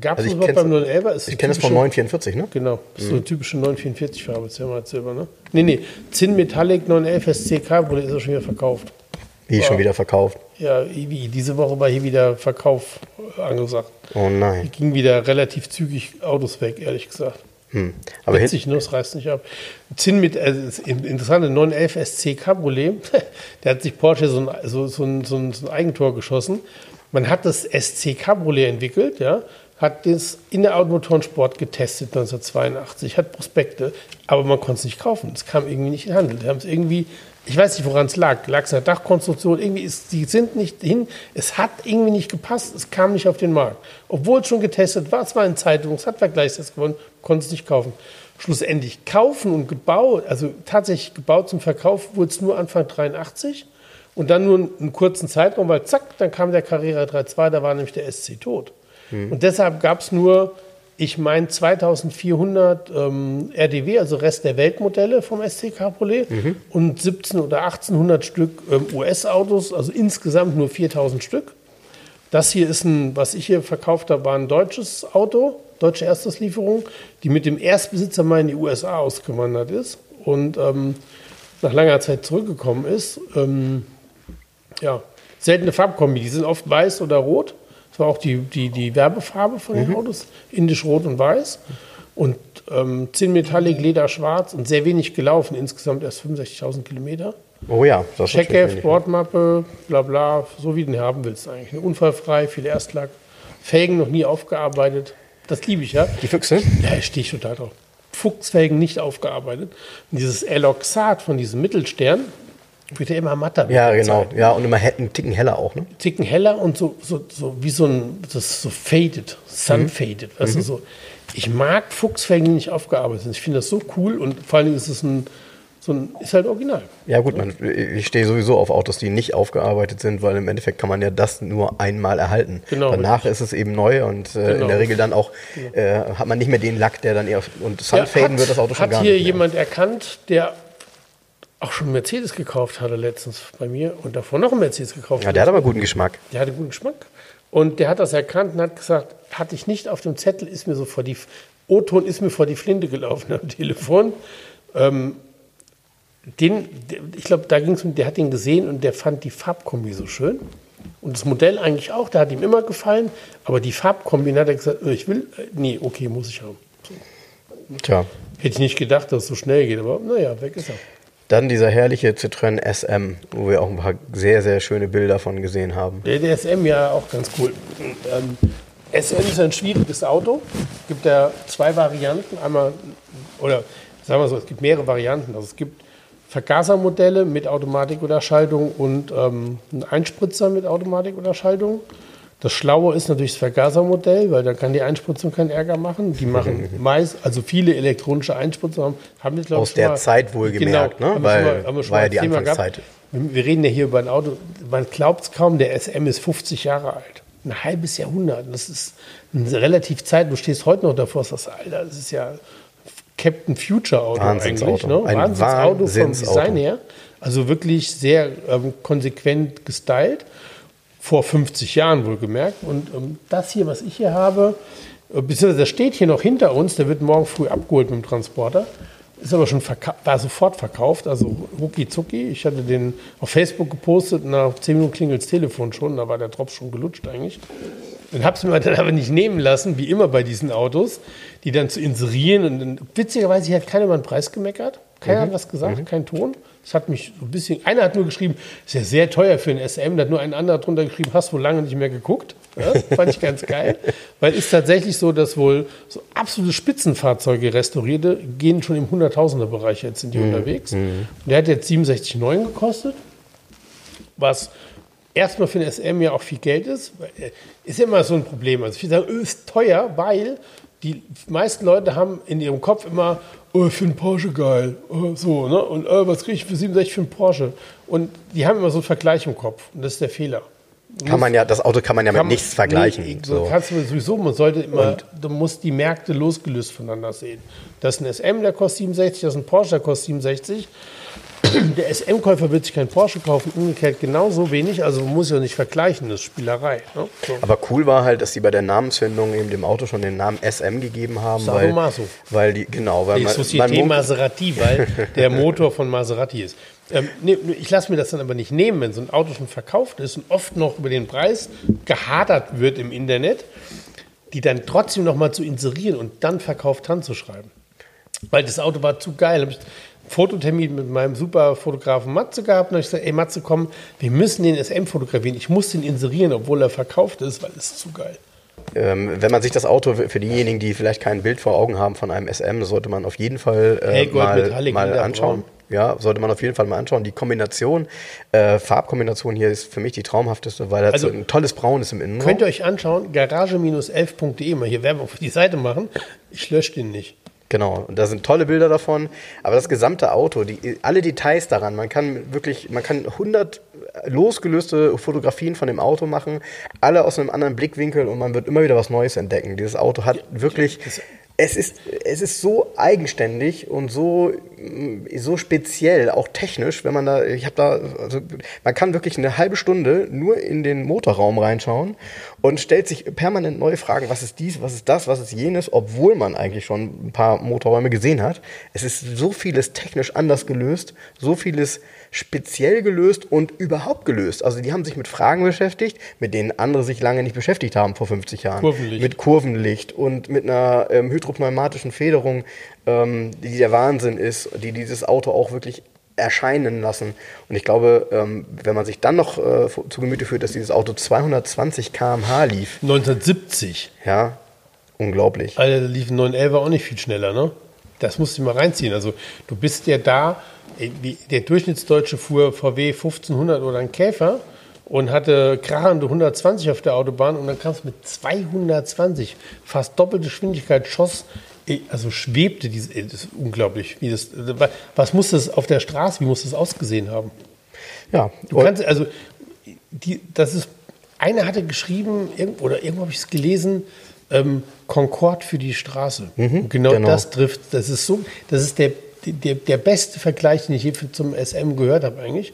Speaker 2: gab's
Speaker 1: Also ich
Speaker 2: überhaupt beim
Speaker 1: kenn's-
Speaker 2: 911er? Ist
Speaker 1: Ich kenne das von
Speaker 2: typische-
Speaker 1: 944, ne?
Speaker 2: Genau, das ist so eine typische 944-Farbe, Zermatt Silber, ne? Nee, nee, Zinn Metallic 911 SCK wurde ist er schon wieder verkauft.
Speaker 1: Wie schon wieder verkauft.
Speaker 2: Ja, wie, diese Woche war hier wieder Verkauf äh, angesagt.
Speaker 1: Oh nein.
Speaker 2: Ging wieder relativ zügig Autos weg, ehrlich gesagt.
Speaker 1: Hm. Aber hin,
Speaker 2: Witzig, ne? Das reißt nicht ab. Zinn mit, also interessante 911 SC Cabriolet, der hat sich Porsche so ein, so, so, ein, so ein Eigentor geschossen. Man hat das SC Cabriolet entwickelt, ja, hat das in der Automotorensport getestet 1982, hat Prospekte, aber man konnte es nicht kaufen. Es kam irgendwie nicht in den Handel. Die haben es irgendwie, ich weiß nicht, woran es lag. Lag es an der Dachkonstruktion? Irgendwie ist, die sind nicht hin. Es hat irgendwie nicht gepasst. Es kam nicht auf den Markt. Obwohl es schon getestet war, es war in Zeitungen, es hat Vergleichstest gewonnen, konnte es nicht kaufen. Schlussendlich kaufen und gebaut, also tatsächlich gebaut zum Verkauf, wurde es nur Anfang 83 und dann nur einen kurzen Zeitraum, weil zack, dann kam der Carrera 3.2, da war nämlich der SC tot. Und deshalb gab es nur, ich meine, 2400 ähm, RDW, also Rest der Weltmodelle vom SC Cabriolet und 17 oder 1800 Stück ähm, US-Autos, also insgesamt nur 4000 Stück. Das hier ist ein, was ich hier verkauft habe, war ein deutsches Auto, deutsche Ersteslieferung, die mit dem Erstbesitzer mal in die USA ausgewandert ist und ähm, nach langer Zeit zurückgekommen ist. Ähm, ja, seltene Farbkombi, die sind oft weiß oder rot. Das war auch die, die, die Werbefarbe von den Autos, indisch rot und weiß. Und ähm, Zinn Metallic, Leder schwarz und sehr wenig gelaufen, insgesamt erst 65.000 Kilometer.
Speaker 1: oh ja, das ist
Speaker 2: Checkheft,
Speaker 1: wenig.
Speaker 2: Bordmappe, bla bla, so wie du ihn haben willst eigentlich. Ne? Unfallfrei, viel Erstlack, Felgen noch nie aufgearbeitet. Das liebe ich, ja.
Speaker 1: Die Füchse?
Speaker 2: Ja, stehe ich total drauf. Fuchsfelgen nicht aufgearbeitet. Und dieses Eloxat von diesem Mittelstern wird ja immer matter.
Speaker 1: Ja, genau.
Speaker 2: Zeit.
Speaker 1: Ja, und immer einen Ticken heller auch, ne?
Speaker 2: Ticken heller und so, so, so wie so ein, das so faded, sun faded. Weißt du, so. Ich mag Fuchsfelgen, die nicht aufgearbeitet sind. Ich finde das so cool und vor allen Dingen ist es ein, so ein, ist halt original.
Speaker 1: Ja gut, man, ich stehe sowieso auf Autos, die nicht aufgearbeitet sind, weil im Endeffekt kann man ja das nur einmal erhalten.
Speaker 2: Genau,
Speaker 1: Danach ist es eben neu und äh, in
Speaker 2: Genau.
Speaker 1: der Regel dann auch äh, hat man nicht mehr den Lack, der dann eher und
Speaker 2: Ja,
Speaker 1: Sunfaden wird das Auto schon
Speaker 2: hat
Speaker 1: gar
Speaker 2: hier
Speaker 1: nicht mehr.
Speaker 2: jemand erkannt, der auch schon einen Mercedes gekauft hatte letztens bei mir und davor noch einen Mercedes gekauft
Speaker 1: Ja, der hat aber guten Geschmack.
Speaker 2: Der hatte guten Geschmack. Und der hat das erkannt und hat gesagt, hatte ich nicht auf dem Zettel, ist mir so vor die, O-Ton ist mir vor die Flinte gelaufen am Telefon. Ähm, den, ich glaube, da ging es um, der hat ihn gesehen und der fand die Farbkombi so schön. Und das Modell eigentlich auch, der hat ihm immer gefallen. Aber die Farbkombi, hat er gesagt, äh, ich will, äh, nee, okay, muss ich haben.
Speaker 1: Tja,
Speaker 2: Hätte ich nicht gedacht, dass es so schnell geht, aber naja, weg ist er.
Speaker 1: Dann dieser herrliche Citroën SM, wo wir auch ein paar sehr, sehr schöne Bilder von gesehen haben.
Speaker 2: Der, der SM ja auch ganz cool. Ähm, SM ist ein schwieriges Auto. Es gibt ja zwei Varianten. Einmal, oder sagen wir so, es gibt mehrere Varianten. Also es gibt Vergasermodelle mit Automatik oder Schaltung und ähm, einen Einspritzer mit Automatik oder Schaltung. Das Schlaue ist natürlich das Vergasermodell, weil da kann die Einspritzung keinen Ärger machen. Die machen meist, also viele elektronische Einspritzungen haben, haben
Speaker 1: das, glaube ich, Aus der mal, Zeit wohlgemerkt,
Speaker 2: genau,
Speaker 1: ne?
Speaker 2: Weil mal, haben wir schon war ja die Anfangszeit. Wir reden ja hier über ein Auto, man glaubt es kaum, der SM ist 50 Jahre alt. Ein halbes Jahrhundert. Das ist eine relativ Zeit. Du stehst heute noch davor und sagst, Alter, das ist ja Captain Future Auto
Speaker 1: eigentlich.
Speaker 2: Ne? Ein Wahnsinnsauto vom Design her. Also wirklich sehr ähm, konsequent gestylt vor 50 Jahren wohlgemerkt. Und ähm, das hier, was ich hier habe, äh, beziehungsweise das steht hier noch hinter uns, der wird morgen früh abgeholt mit dem Transporter. Ist aber schon war sofort verkauft, also rucki zucki. Ich hatte den auf Facebook gepostet, nach 10 Minuten klingelt das Telefon schon, da war der Tropf schon gelutscht eigentlich. Den habe ich mir dann aber nicht nehmen lassen, wie immer bei diesen Autos, die dann zu inserieren. Und dann, witzigerweise, hier hat keiner über den Preis gemeckert. Keiner mhm. hat was gesagt, mhm. kein Ton. Das hat mich so ein bisschen. Einer hat nur geschrieben, ist ja sehr teuer für ein SM. Da hat nur ein anderer drunter geschrieben, hast wohl lange nicht mehr geguckt. Ja, fand ich ganz geil. Weil es ist tatsächlich so, dass wohl so absolute Spitzenfahrzeuge restaurierte gehen schon im Hunderttausender-Bereich jetzt sind die mhm. unterwegs. Mhm. Und der hat jetzt 67,9 gekostet. Was erstmal für ein SM ja auch viel Geld ist. Äh, ist ja immer so ein Problem. Also viele sagen, öh, ist teuer, weil die meisten Leute haben in ihrem Kopf immer, oh, für einen Porsche geil, oh, so, ne? Und oh, was kriege ich für 67 für einen Porsche? Und die haben immer so einen Vergleich im Kopf. Und das ist der Fehler.
Speaker 1: kann man ja, das Auto kann man ja mit nichts vergleichen.
Speaker 2: Nee, so. kannst du sowieso, man sollte immer, und? du musst die Märkte losgelöst voneinander sehen. Das ist ein SM, der kostet 67, das ist ein Porsche, der kostet 67. Der SM-Käufer wird sich keinen Porsche kaufen, umgekehrt genauso wenig. Also man muss ja nicht vergleichen, das ist Spielerei. Ne?
Speaker 1: So. Aber cool war halt, dass sie bei der Namensfindung eben dem Auto schon den Namen SM gegeben haben.
Speaker 2: Sag weil, mal so.
Speaker 1: weil die, genau, weil
Speaker 2: die man, Société man Maserati, weil der Motor von Maserati ist. Ähm, nee, ich lasse mir das dann aber nicht nehmen, wenn so ein Auto schon verkauft ist und oft noch über den Preis gehadert wird im Internet, die dann trotzdem noch mal zu inserieren und dann verkauft schreiben. Weil das Auto war zu geil. Fototermin mit meinem super Fotografen Matze gehabt und ich gesagt, ey Matze, komm, wir müssen den SM fotografieren. Ich muss den inserieren, obwohl er verkauft ist, weil es ist zu geil.
Speaker 1: Ähm, wenn man sich das Auto für diejenigen, die vielleicht kein Bild vor Augen haben von einem SM, sollte man auf jeden Fall äh, hey, mal, mal anschauen. Ja, sollte man auf jeden Fall mal anschauen. Die Kombination, äh, Farbkombination hier ist für mich die traumhafteste, weil das also, so ein tolles Braun ist im Innenraum.
Speaker 2: Könnt ihr euch anschauen, garage-11.de, mal hier Werbung für die Seite machen. Ich lösche den nicht.
Speaker 1: Genau, und da sind tolle Bilder davon. Aber das gesamte Auto, die, alle Details daran, man kann wirklich, man kann 100 losgelöste Fotografien von dem Auto machen, alle aus einem anderen Blickwinkel und man wird immer wieder was Neues entdecken. Dieses Auto hat wirklich es ist, es ist so eigenständig und so, so speziell, auch technisch, wenn man da, ich habe da, also man kann wirklich eine halbe Stunde nur in den Motorraum reinschauen und stellt sich permanent neue Fragen, was ist dies, was ist das, was ist jenes, obwohl man eigentlich schon ein paar Motorräume gesehen hat. Es ist so vieles technisch anders gelöst, so vieles speziell gelöst und überhaupt gelöst. Also die haben sich mit Fragen beschäftigt, mit denen andere sich lange nicht beschäftigt haben vor 50 Jahren.
Speaker 2: Kurvenlicht.
Speaker 1: Mit Kurvenlicht und mit einer ähm, hydropneumatischen Federung, ähm, die der Wahnsinn ist, die dieses Auto auch wirklich erscheinen lassen. Und ich glaube, ähm, wenn man sich dann noch äh, zu Gemüte führt, dass dieses Auto 220 km/h lief.
Speaker 2: 1970.
Speaker 1: Ja, unglaublich.
Speaker 2: Alter, da lief ein 911 auch nicht viel schneller, ne? Das musst du mal reinziehen. Also du bist ja da der Durchschnittsdeutsche fuhr VW 1500 oder ein Käfer und hatte krachende 120 auf der Autobahn und dann kam es mit 220, fast doppelte Geschwindigkeit, schoss, also schwebte diese, das ist unglaublich. Wie das, was muss das auf der Straße, wie muss das ausgesehen haben?
Speaker 1: Ja.
Speaker 2: Du kannst, also, die, das ist, einer hatte geschrieben, oder irgendwo habe ich es gelesen, ähm, Concorde für die Straße. Mhm, genau, genau, das trifft, das ist so, das ist der der, der beste Vergleich, den ich je zum SM gehört habe eigentlich.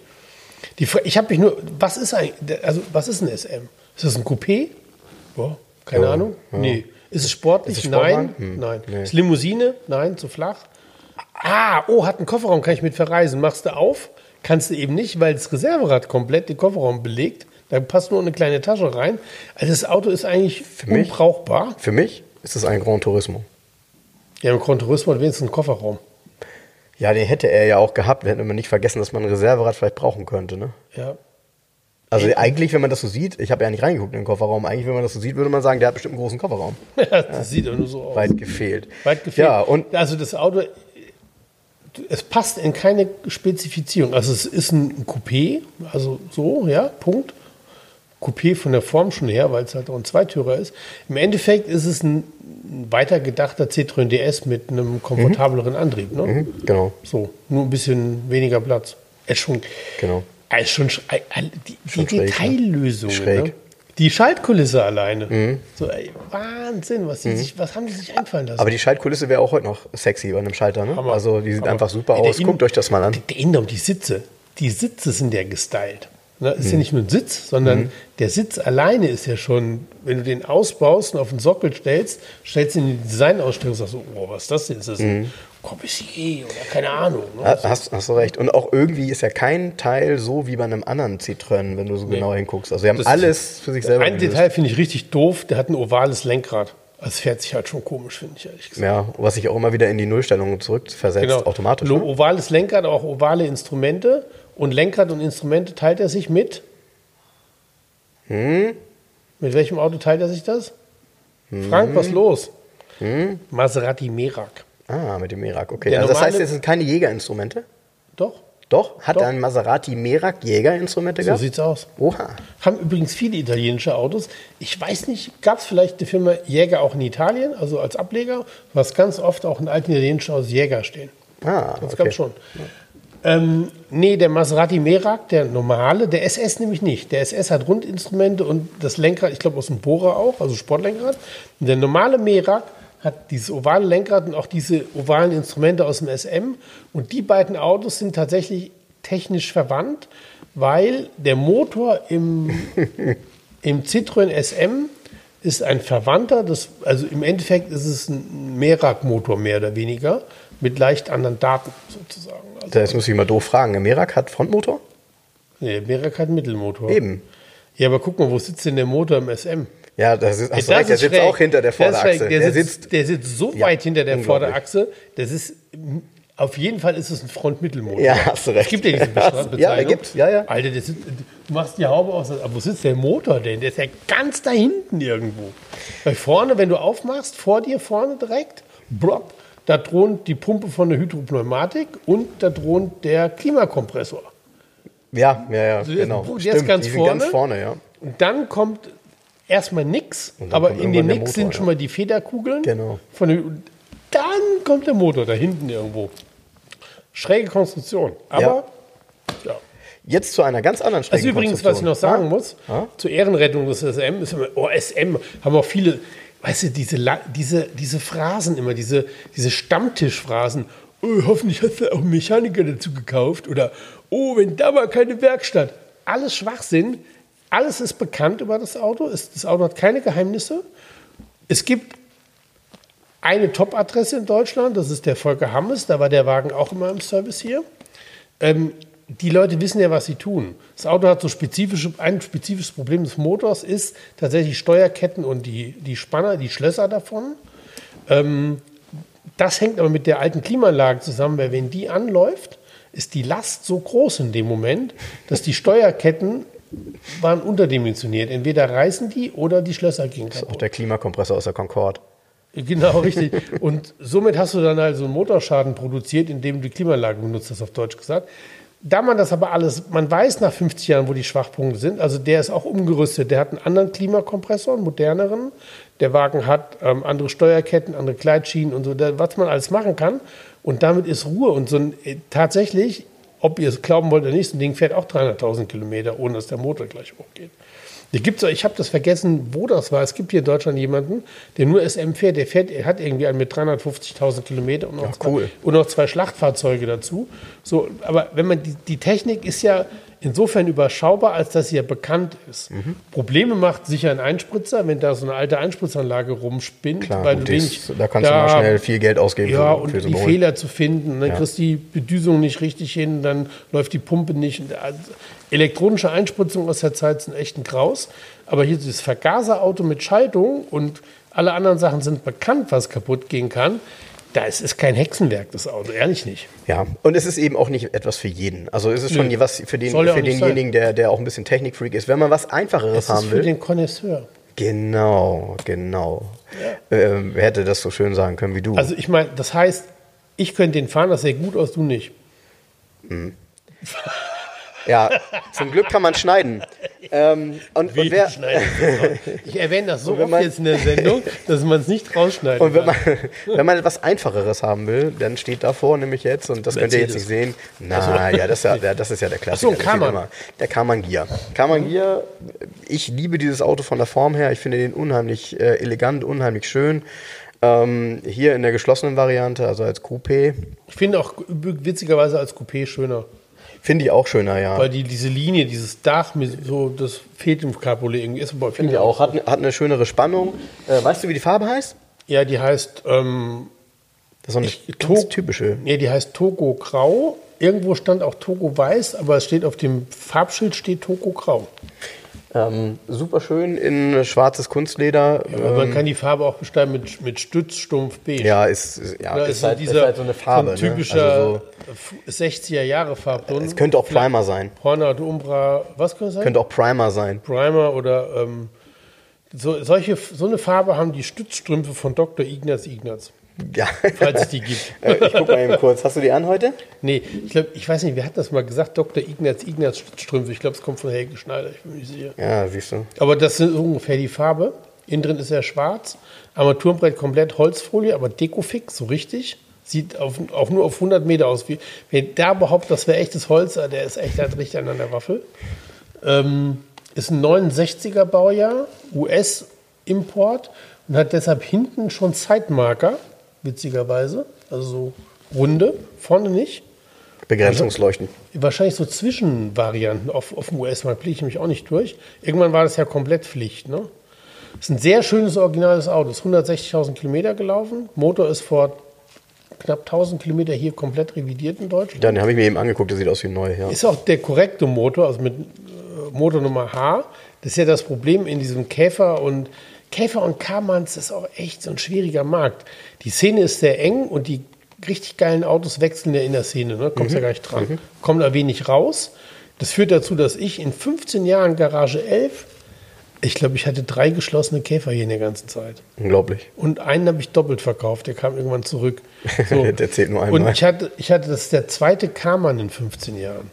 Speaker 2: Die, ich habe mich nur, was ist eigentlich, also was ist ein SM? Ist das ein Coupé? Boah, keine ja, Ahnung. Ja. Nee. Ist es sportlich? Ist es Nein. Hm, Nein. Nee. Ist Limousine? Nein, zu flach. Ah, oh, hat einen Kofferraum, kann ich mit verreisen. Machst du auf? Kannst du eben nicht, weil das Reserverad komplett den Kofferraum belegt. Da passt nur eine kleine Tasche rein. Also das Auto ist eigentlich für unbrauchbar.
Speaker 1: Mich, für mich ist es ein Grand Turismo.
Speaker 2: Ja, im Gran Turismo hat wenigstens einen Kofferraum.
Speaker 1: Ja, den hätte er ja auch gehabt. Wir hätten immer nicht vergessen, dass man ein Reserverad vielleicht brauchen könnte, ne?
Speaker 2: Ja.
Speaker 1: Also eigentlich, wenn man das so sieht, ich habe ja nicht reingeguckt in den Kofferraum, eigentlich, wenn man das so sieht, würde man sagen, der hat bestimmt einen großen Kofferraum.
Speaker 2: das sieht doch nur so aus.
Speaker 1: Weit gefehlt.
Speaker 2: Weit gefehlt.
Speaker 1: Ja, und
Speaker 2: also das Auto, es passt in keine Spezifizierung. Also es ist ein Coupé, also so, ja, Punkt. Coupé von der Form schon her, weil es halt auch ein Zweitürer ist. Im Endeffekt ist es ein weitergedachter Citroën DS mit einem komfortableren Antrieb. Ne?
Speaker 1: Mhm, genau.
Speaker 2: So, nur ein bisschen weniger Platz. Er ist schon,
Speaker 1: Genau.
Speaker 2: er ist schon sch- äh, äh, die, die
Speaker 1: Schon schräg, ne?
Speaker 2: Detaillösungen.
Speaker 1: Schräg.
Speaker 2: Ne? Die Schaltkulisse alleine. So, ey, Wahnsinn, was, die sich, was haben die sich einfallen lassen?
Speaker 1: Aber die Schaltkulisse wäre auch heute noch sexy bei einem Schalter, ne? Also die sieht
Speaker 2: Hammer.
Speaker 1: einfach super
Speaker 2: Ey,
Speaker 1: aus. Guckt euch das mal an.
Speaker 2: Der Innenraum, die Sitze, die Sitze sind ja gestylt. Ne? Ist
Speaker 1: Mhm.
Speaker 2: ja nicht nur ein Sitz, sondern der Sitz alleine ist ja schon, wenn du den ausbaust und auf den Sockel stellst, stellst du ihn in die Designausstellung und sagst so, oh, was ist das denn? Ist das
Speaker 1: Mhm.
Speaker 2: ein Corbusier oder keine Ahnung. Ne?
Speaker 1: Ha- Hast, hast du recht. Und auch irgendwie ist ja kein Teil so wie bei einem anderen Citroën, wenn du so genau hinguckst. Also sie haben
Speaker 2: Das-
Speaker 1: alles für sich selber
Speaker 2: Ein
Speaker 1: gelöst.
Speaker 2: Detail finde ich richtig doof, der hat ein ovales Lenkrad. Das fährt sich halt schon komisch, finde ich ehrlich gesagt.
Speaker 1: Ja, was sich auch immer wieder in die Nullstellung zurückversetzt,
Speaker 2: Genau.
Speaker 1: automatisch. Ne?
Speaker 2: Ovales Lenkrad, auch ovale Instrumente. Und Lenkrad und Instrumente teilt er sich mit.
Speaker 1: Hm?
Speaker 2: Mit welchem Auto teilt er sich das? Frank, was los? Maserati Merak.
Speaker 1: Ah, mit dem Merak, okay.
Speaker 2: Der
Speaker 1: Also das heißt, es sind keine Jägerinstrumente?
Speaker 2: Doch,
Speaker 1: Doch? Hat
Speaker 2: Doch.
Speaker 1: ein Maserati Merak Jägerinstrumente
Speaker 2: so
Speaker 1: gehabt?
Speaker 2: sieht's aus.
Speaker 1: Oha.
Speaker 2: Haben übrigens viele italienische Autos. Ich weiß nicht, gab es vielleicht die Firma Jäger auch in Italien, also als Ableger, was ganz oft auch in alten italienischen Autos Jäger stehen.
Speaker 1: Ah,
Speaker 2: Das
Speaker 1: okay.
Speaker 2: gab schon. Ähm, nee, der Maserati Merak, der normale, der SS nämlich nicht. Der SS hat Rundinstrumente und das Lenkrad, ich glaube aus dem Bohrer auch, also Sportlenkrad. Und der normale Merak hat dieses ovale Lenkrad und auch diese ovalen Instrumente aus dem SM. Und die beiden Autos sind tatsächlich technisch verwandt, weil der Motor im, im Citroën SM ist ein Verwandter, des, also im Endeffekt ist es ein Merak-Motor mehr oder weniger, mit leicht anderen Daten sozusagen. Also,
Speaker 1: Das muss ich mal doof fragen. Der Merak hat Frontmotor?
Speaker 2: nee, der Merak hat Mittelmotor.
Speaker 1: Eben.
Speaker 2: Ja, aber guck mal, wo sitzt denn der Motor im SM?
Speaker 1: Ja, das ist, hast
Speaker 2: Das
Speaker 1: recht, der
Speaker 2: ist
Speaker 1: sitzt
Speaker 2: schräg.
Speaker 1: auch hinter der
Speaker 2: ist
Speaker 1: Vorderachse.
Speaker 2: Der,
Speaker 1: Der
Speaker 2: sitzt, der sitzt so
Speaker 1: Ja,
Speaker 2: weit hinter der. Vorderachse, das ist auf jeden Fall ist es ein Frontmittelmotor.
Speaker 1: Ja, hast du recht.
Speaker 2: Es gibt ja diese Bezeichnung.
Speaker 1: Ja, er gibt's. Ja, ja.
Speaker 2: Alter, ist, du machst die Haube aus, aber wo sitzt der Motor denn? Der ist ja ganz da hinten irgendwo. Weil vorne, wenn du aufmachst, vor dir vorne direkt, blop, da thront die Pumpe von der Hydropneumatik und da thront der Klimakompressor.
Speaker 1: ja, ja, ja,
Speaker 2: jetzt-
Speaker 1: genau.
Speaker 2: jetzt ganz
Speaker 1: die sind ganz
Speaker 2: vorne.
Speaker 1: vorne, ja.
Speaker 2: Und dann kommt erstmal nix,
Speaker 1: dann
Speaker 2: aber in
Speaker 1: der
Speaker 2: Nix sind
Speaker 1: ja.
Speaker 2: schon mal die Federkugeln.
Speaker 1: Genau.
Speaker 2: Von und dann kommt der Motor da hinten irgendwo. Schräge Konstruktion. Aber, ja.
Speaker 1: Jetzt zu einer ganz anderen
Speaker 2: Also
Speaker 1: schrägen
Speaker 2: übrigens, was ich noch sagen muss,
Speaker 1: Ah?
Speaker 2: zur Ehrenrettung des SM, ist immer, oh, SM, haben auch viele, weißt du, diese, diese, diese Phrasen immer, diese, diese Stammtischphrasen, oh, hoffentlich hast du auch Mechaniker dazu gekauft oder, oh, wenn da mal keine Werkstatt. Alles Schwachsinn, alles ist bekannt über das Auto, das Auto hat keine Geheimnisse. Es gibt eine Top-Adresse in Deutschland, das ist der Volker Hammes, da war der Wagen auch immer im Service hier. Ähm, die Leute wissen ja, was sie tun. Das Auto hat so spezifische, ein spezifisches Problem des Motors ist tatsächlich Steuerketten und die, die Spanner, die Schlösser davon. Ähm, das hängt aber mit der alten Klimaanlage zusammen, weil wenn die anläuft, ist die Last so groß in dem Moment, dass die Steuerketten waren unterdimensioniert. Entweder reißen die oder die Schlösser gehen
Speaker 1: Auch
Speaker 2: kaputt.
Speaker 1: der Klimakompressor aus der Concorde.
Speaker 2: Genau, richtig. Und somit hast du dann also einen Motorschaden produziert, indem du die Klimaanlage benutzt hast, auf Deutsch gesagt. Da man das aber alles, man weiß nach 50 Jahren, wo die Schwachpunkte sind. Also der ist auch umgerüstet. Der hat einen anderen Klimakompressor, einen moderneren. Der Wagen hat ähm, andere Steuerketten, andere Gleitschienen und so, was man alles machen kann. Und damit ist Ruhe. Und so ein, äh, tatsächlich, ob ihr es glauben wollt oder nicht, so ein Ding fährt auch 300.000 Kilometer, ohne dass der Motor gleich hochgeht. Da gibt's, ich habe das vergessen, wo das war. Es gibt hier in Deutschland jemanden, der nur SM fährt. Der fährt, er hat irgendwie einen mit 350.000 Kilometer und noch,
Speaker 1: Ja, cool.
Speaker 2: zwei, und noch zwei Schlachtfahrzeuge dazu. So, aber wenn man die, die Technik ist ja insofern überschaubar, als dass sie ja bekannt ist.
Speaker 1: Mhm.
Speaker 2: Probleme macht sicher ein Einspritzer, wenn da so eine alte Einspritzanlage rumspinnt,
Speaker 1: Klar,
Speaker 2: weil du wenig
Speaker 1: da kannst du mal schnell viel Geld ausgeben
Speaker 2: Ja,
Speaker 1: für-
Speaker 2: und
Speaker 1: für so
Speaker 2: die Fehler zu finden. Dann
Speaker 1: Ja.
Speaker 2: kriegst du die Bedüsung nicht richtig hin, dann läuft die Pumpe nicht. Und, also, elektronische Einspritzungen aus der Zeit sind echt ein Graus. Aber hier dieses Vergaserauto mit Schaltung und alle anderen Sachen sind bekannt, was kaputt gehen kann. Das ist kein Hexenwerk, das Auto, ehrlich nicht.
Speaker 1: Ja, und es ist eben auch nicht etwas für jeden. Also es ist schon
Speaker 2: Nö.
Speaker 1: was für, den,
Speaker 2: ja
Speaker 1: für denjenigen, der, der auch ein bisschen Technikfreak ist. Wenn man was Einfacheres
Speaker 2: Das ist
Speaker 1: haben
Speaker 2: für
Speaker 1: will.
Speaker 2: den Connoisseur.
Speaker 1: Genau, genau. Ähm, wer hätte das so schön sagen können wie du?
Speaker 2: Also ich meine, das heißt, ich könnte den fahren, das sähe gut aus, du nicht.
Speaker 1: ja, zum Glück kann man schneiden. Ähm, und, und, wer.
Speaker 2: Ich erwähne das so oft
Speaker 1: man-
Speaker 2: jetzt in der Sendung, dass man es nicht rausschneiden
Speaker 1: und wenn man, wenn man etwas Einfacheres haben will, dann steht davor nämlich jetzt, und das könnt ihr jetzt nicht sehen, na ja, das ist ja, der- das ist ja der Klassiker.
Speaker 2: ein
Speaker 1: steht
Speaker 2: Karmann.
Speaker 1: immer. Der Karmann Gia. Karmann Gia, ich liebe dieses Auto von der Form her. Ich finde den unheimlich äh, elegant, unheimlich schön. Ähm, hier in der geschlossenen Variante, also als Coupé,
Speaker 2: Ich finde auch witzigerweise als Coupé schöner.
Speaker 1: Finde ich auch schöner, ja.
Speaker 2: Weil die, diese Linie, dieses Dach, mit so, das fehlt im Cabriolet irgendwie. Ist aber,
Speaker 1: Finde ich auch. Hat, hat eine schönere Spannung. Äh, weißt du, wie die Farbe heißt?
Speaker 2: Ja, die heißt, ähm,
Speaker 1: Das ist eine
Speaker 2: Ich-
Speaker 1: ganz typische.
Speaker 2: nee, die heißt Togo Grau. Irgendwo stand auch Togo Weiß, aber es steht auf dem Farbschild steht Togo Grau.
Speaker 1: Ähm, super schön in schwarzes Kunstleder.
Speaker 2: Aber man kann die Farbe auch beschreiben mit, mit Stützstumpf beige.
Speaker 1: Ja, ist, ist, ja, ist,
Speaker 2: so
Speaker 1: halt, ist halt so eine Farbe.
Speaker 2: so ein typischer
Speaker 1: Ne? Also so,
Speaker 2: 60er Jahre Farbton.
Speaker 1: es könnte auch Primer sein.
Speaker 2: Hornhaut Umbra, was könnte es sein?
Speaker 1: Könnte auch Primer sein.
Speaker 2: Primer oder ähm, so, solche, so eine Farbe haben die Stützstrümpfe von Dr. Ignaz Ignaz,
Speaker 1: Ja.
Speaker 2: falls es die gibt.
Speaker 1: Äh, ich guck mal eben kurz. Hast du die an heute?
Speaker 2: Nee, ich glaube, ich weiß nicht, wer hat das mal gesagt? Dr. Ignaz Ignaz Stützstrümpfe. Ich glaube, es kommt von Helge Schneider, ich bin mir nicht sicher.
Speaker 1: Ja, siehst du.
Speaker 2: Aber das ist ungefähr die Farbe. Innen drin ist er schwarz. Armaturenbrett komplett Holzfolie, aber dekofix, so richtig. Sieht auf, auf, nur auf 100 Meter aus. Wie, wer da behauptet, das wäre echtes Holz, äh, der ist echt halt richtig an der Waffel. Ähm, ist ein 69er Baujahr, US-Import und hat deshalb hinten schon Zeitmarker, witzigerweise. Also so runde, vorne nicht.
Speaker 1: Begrenzungsleuchten.
Speaker 2: Wahrscheinlich so Zwischenvarianten auf, auf dem US-Markt blicke ich mich auch nicht durch. Irgendwann war das ja komplett Pflicht. Ne? ist ein sehr schönes, originales Auto. Ist 160.000 Kilometer gelaufen. Motor ist vor knapp 1000 Kilometer hier komplett revidiert in Deutschland.
Speaker 1: Ja, den habe ich mir eben angeguckt. Der sieht aus wie neu. Ja.
Speaker 2: Ist auch der korrekte Motor, also mit äh, Motor Nummer H. Das ist ja das Problem in diesem Käfer und Käfer und Karmanns ist auch echt so ein schwieriger Markt. Die Szene ist sehr eng und die richtig geilen Autos wechseln ja in der Szene, ne? kommst ja gar nicht dran. Kommt da wenig raus. Das führt dazu, dass ich in 15 Jahren Garage 11, ich glaube, ich hatte drei geschlossene Käfer hier in der ganzen Zeit.
Speaker 1: Unglaublich.
Speaker 2: Und einen habe ich doppelt verkauft, der kam irgendwann zurück. So.
Speaker 1: Der zählt nur einmal.
Speaker 2: Und ich hatte, ich hatte, das ist der zweite Karmann in 15 Jahren.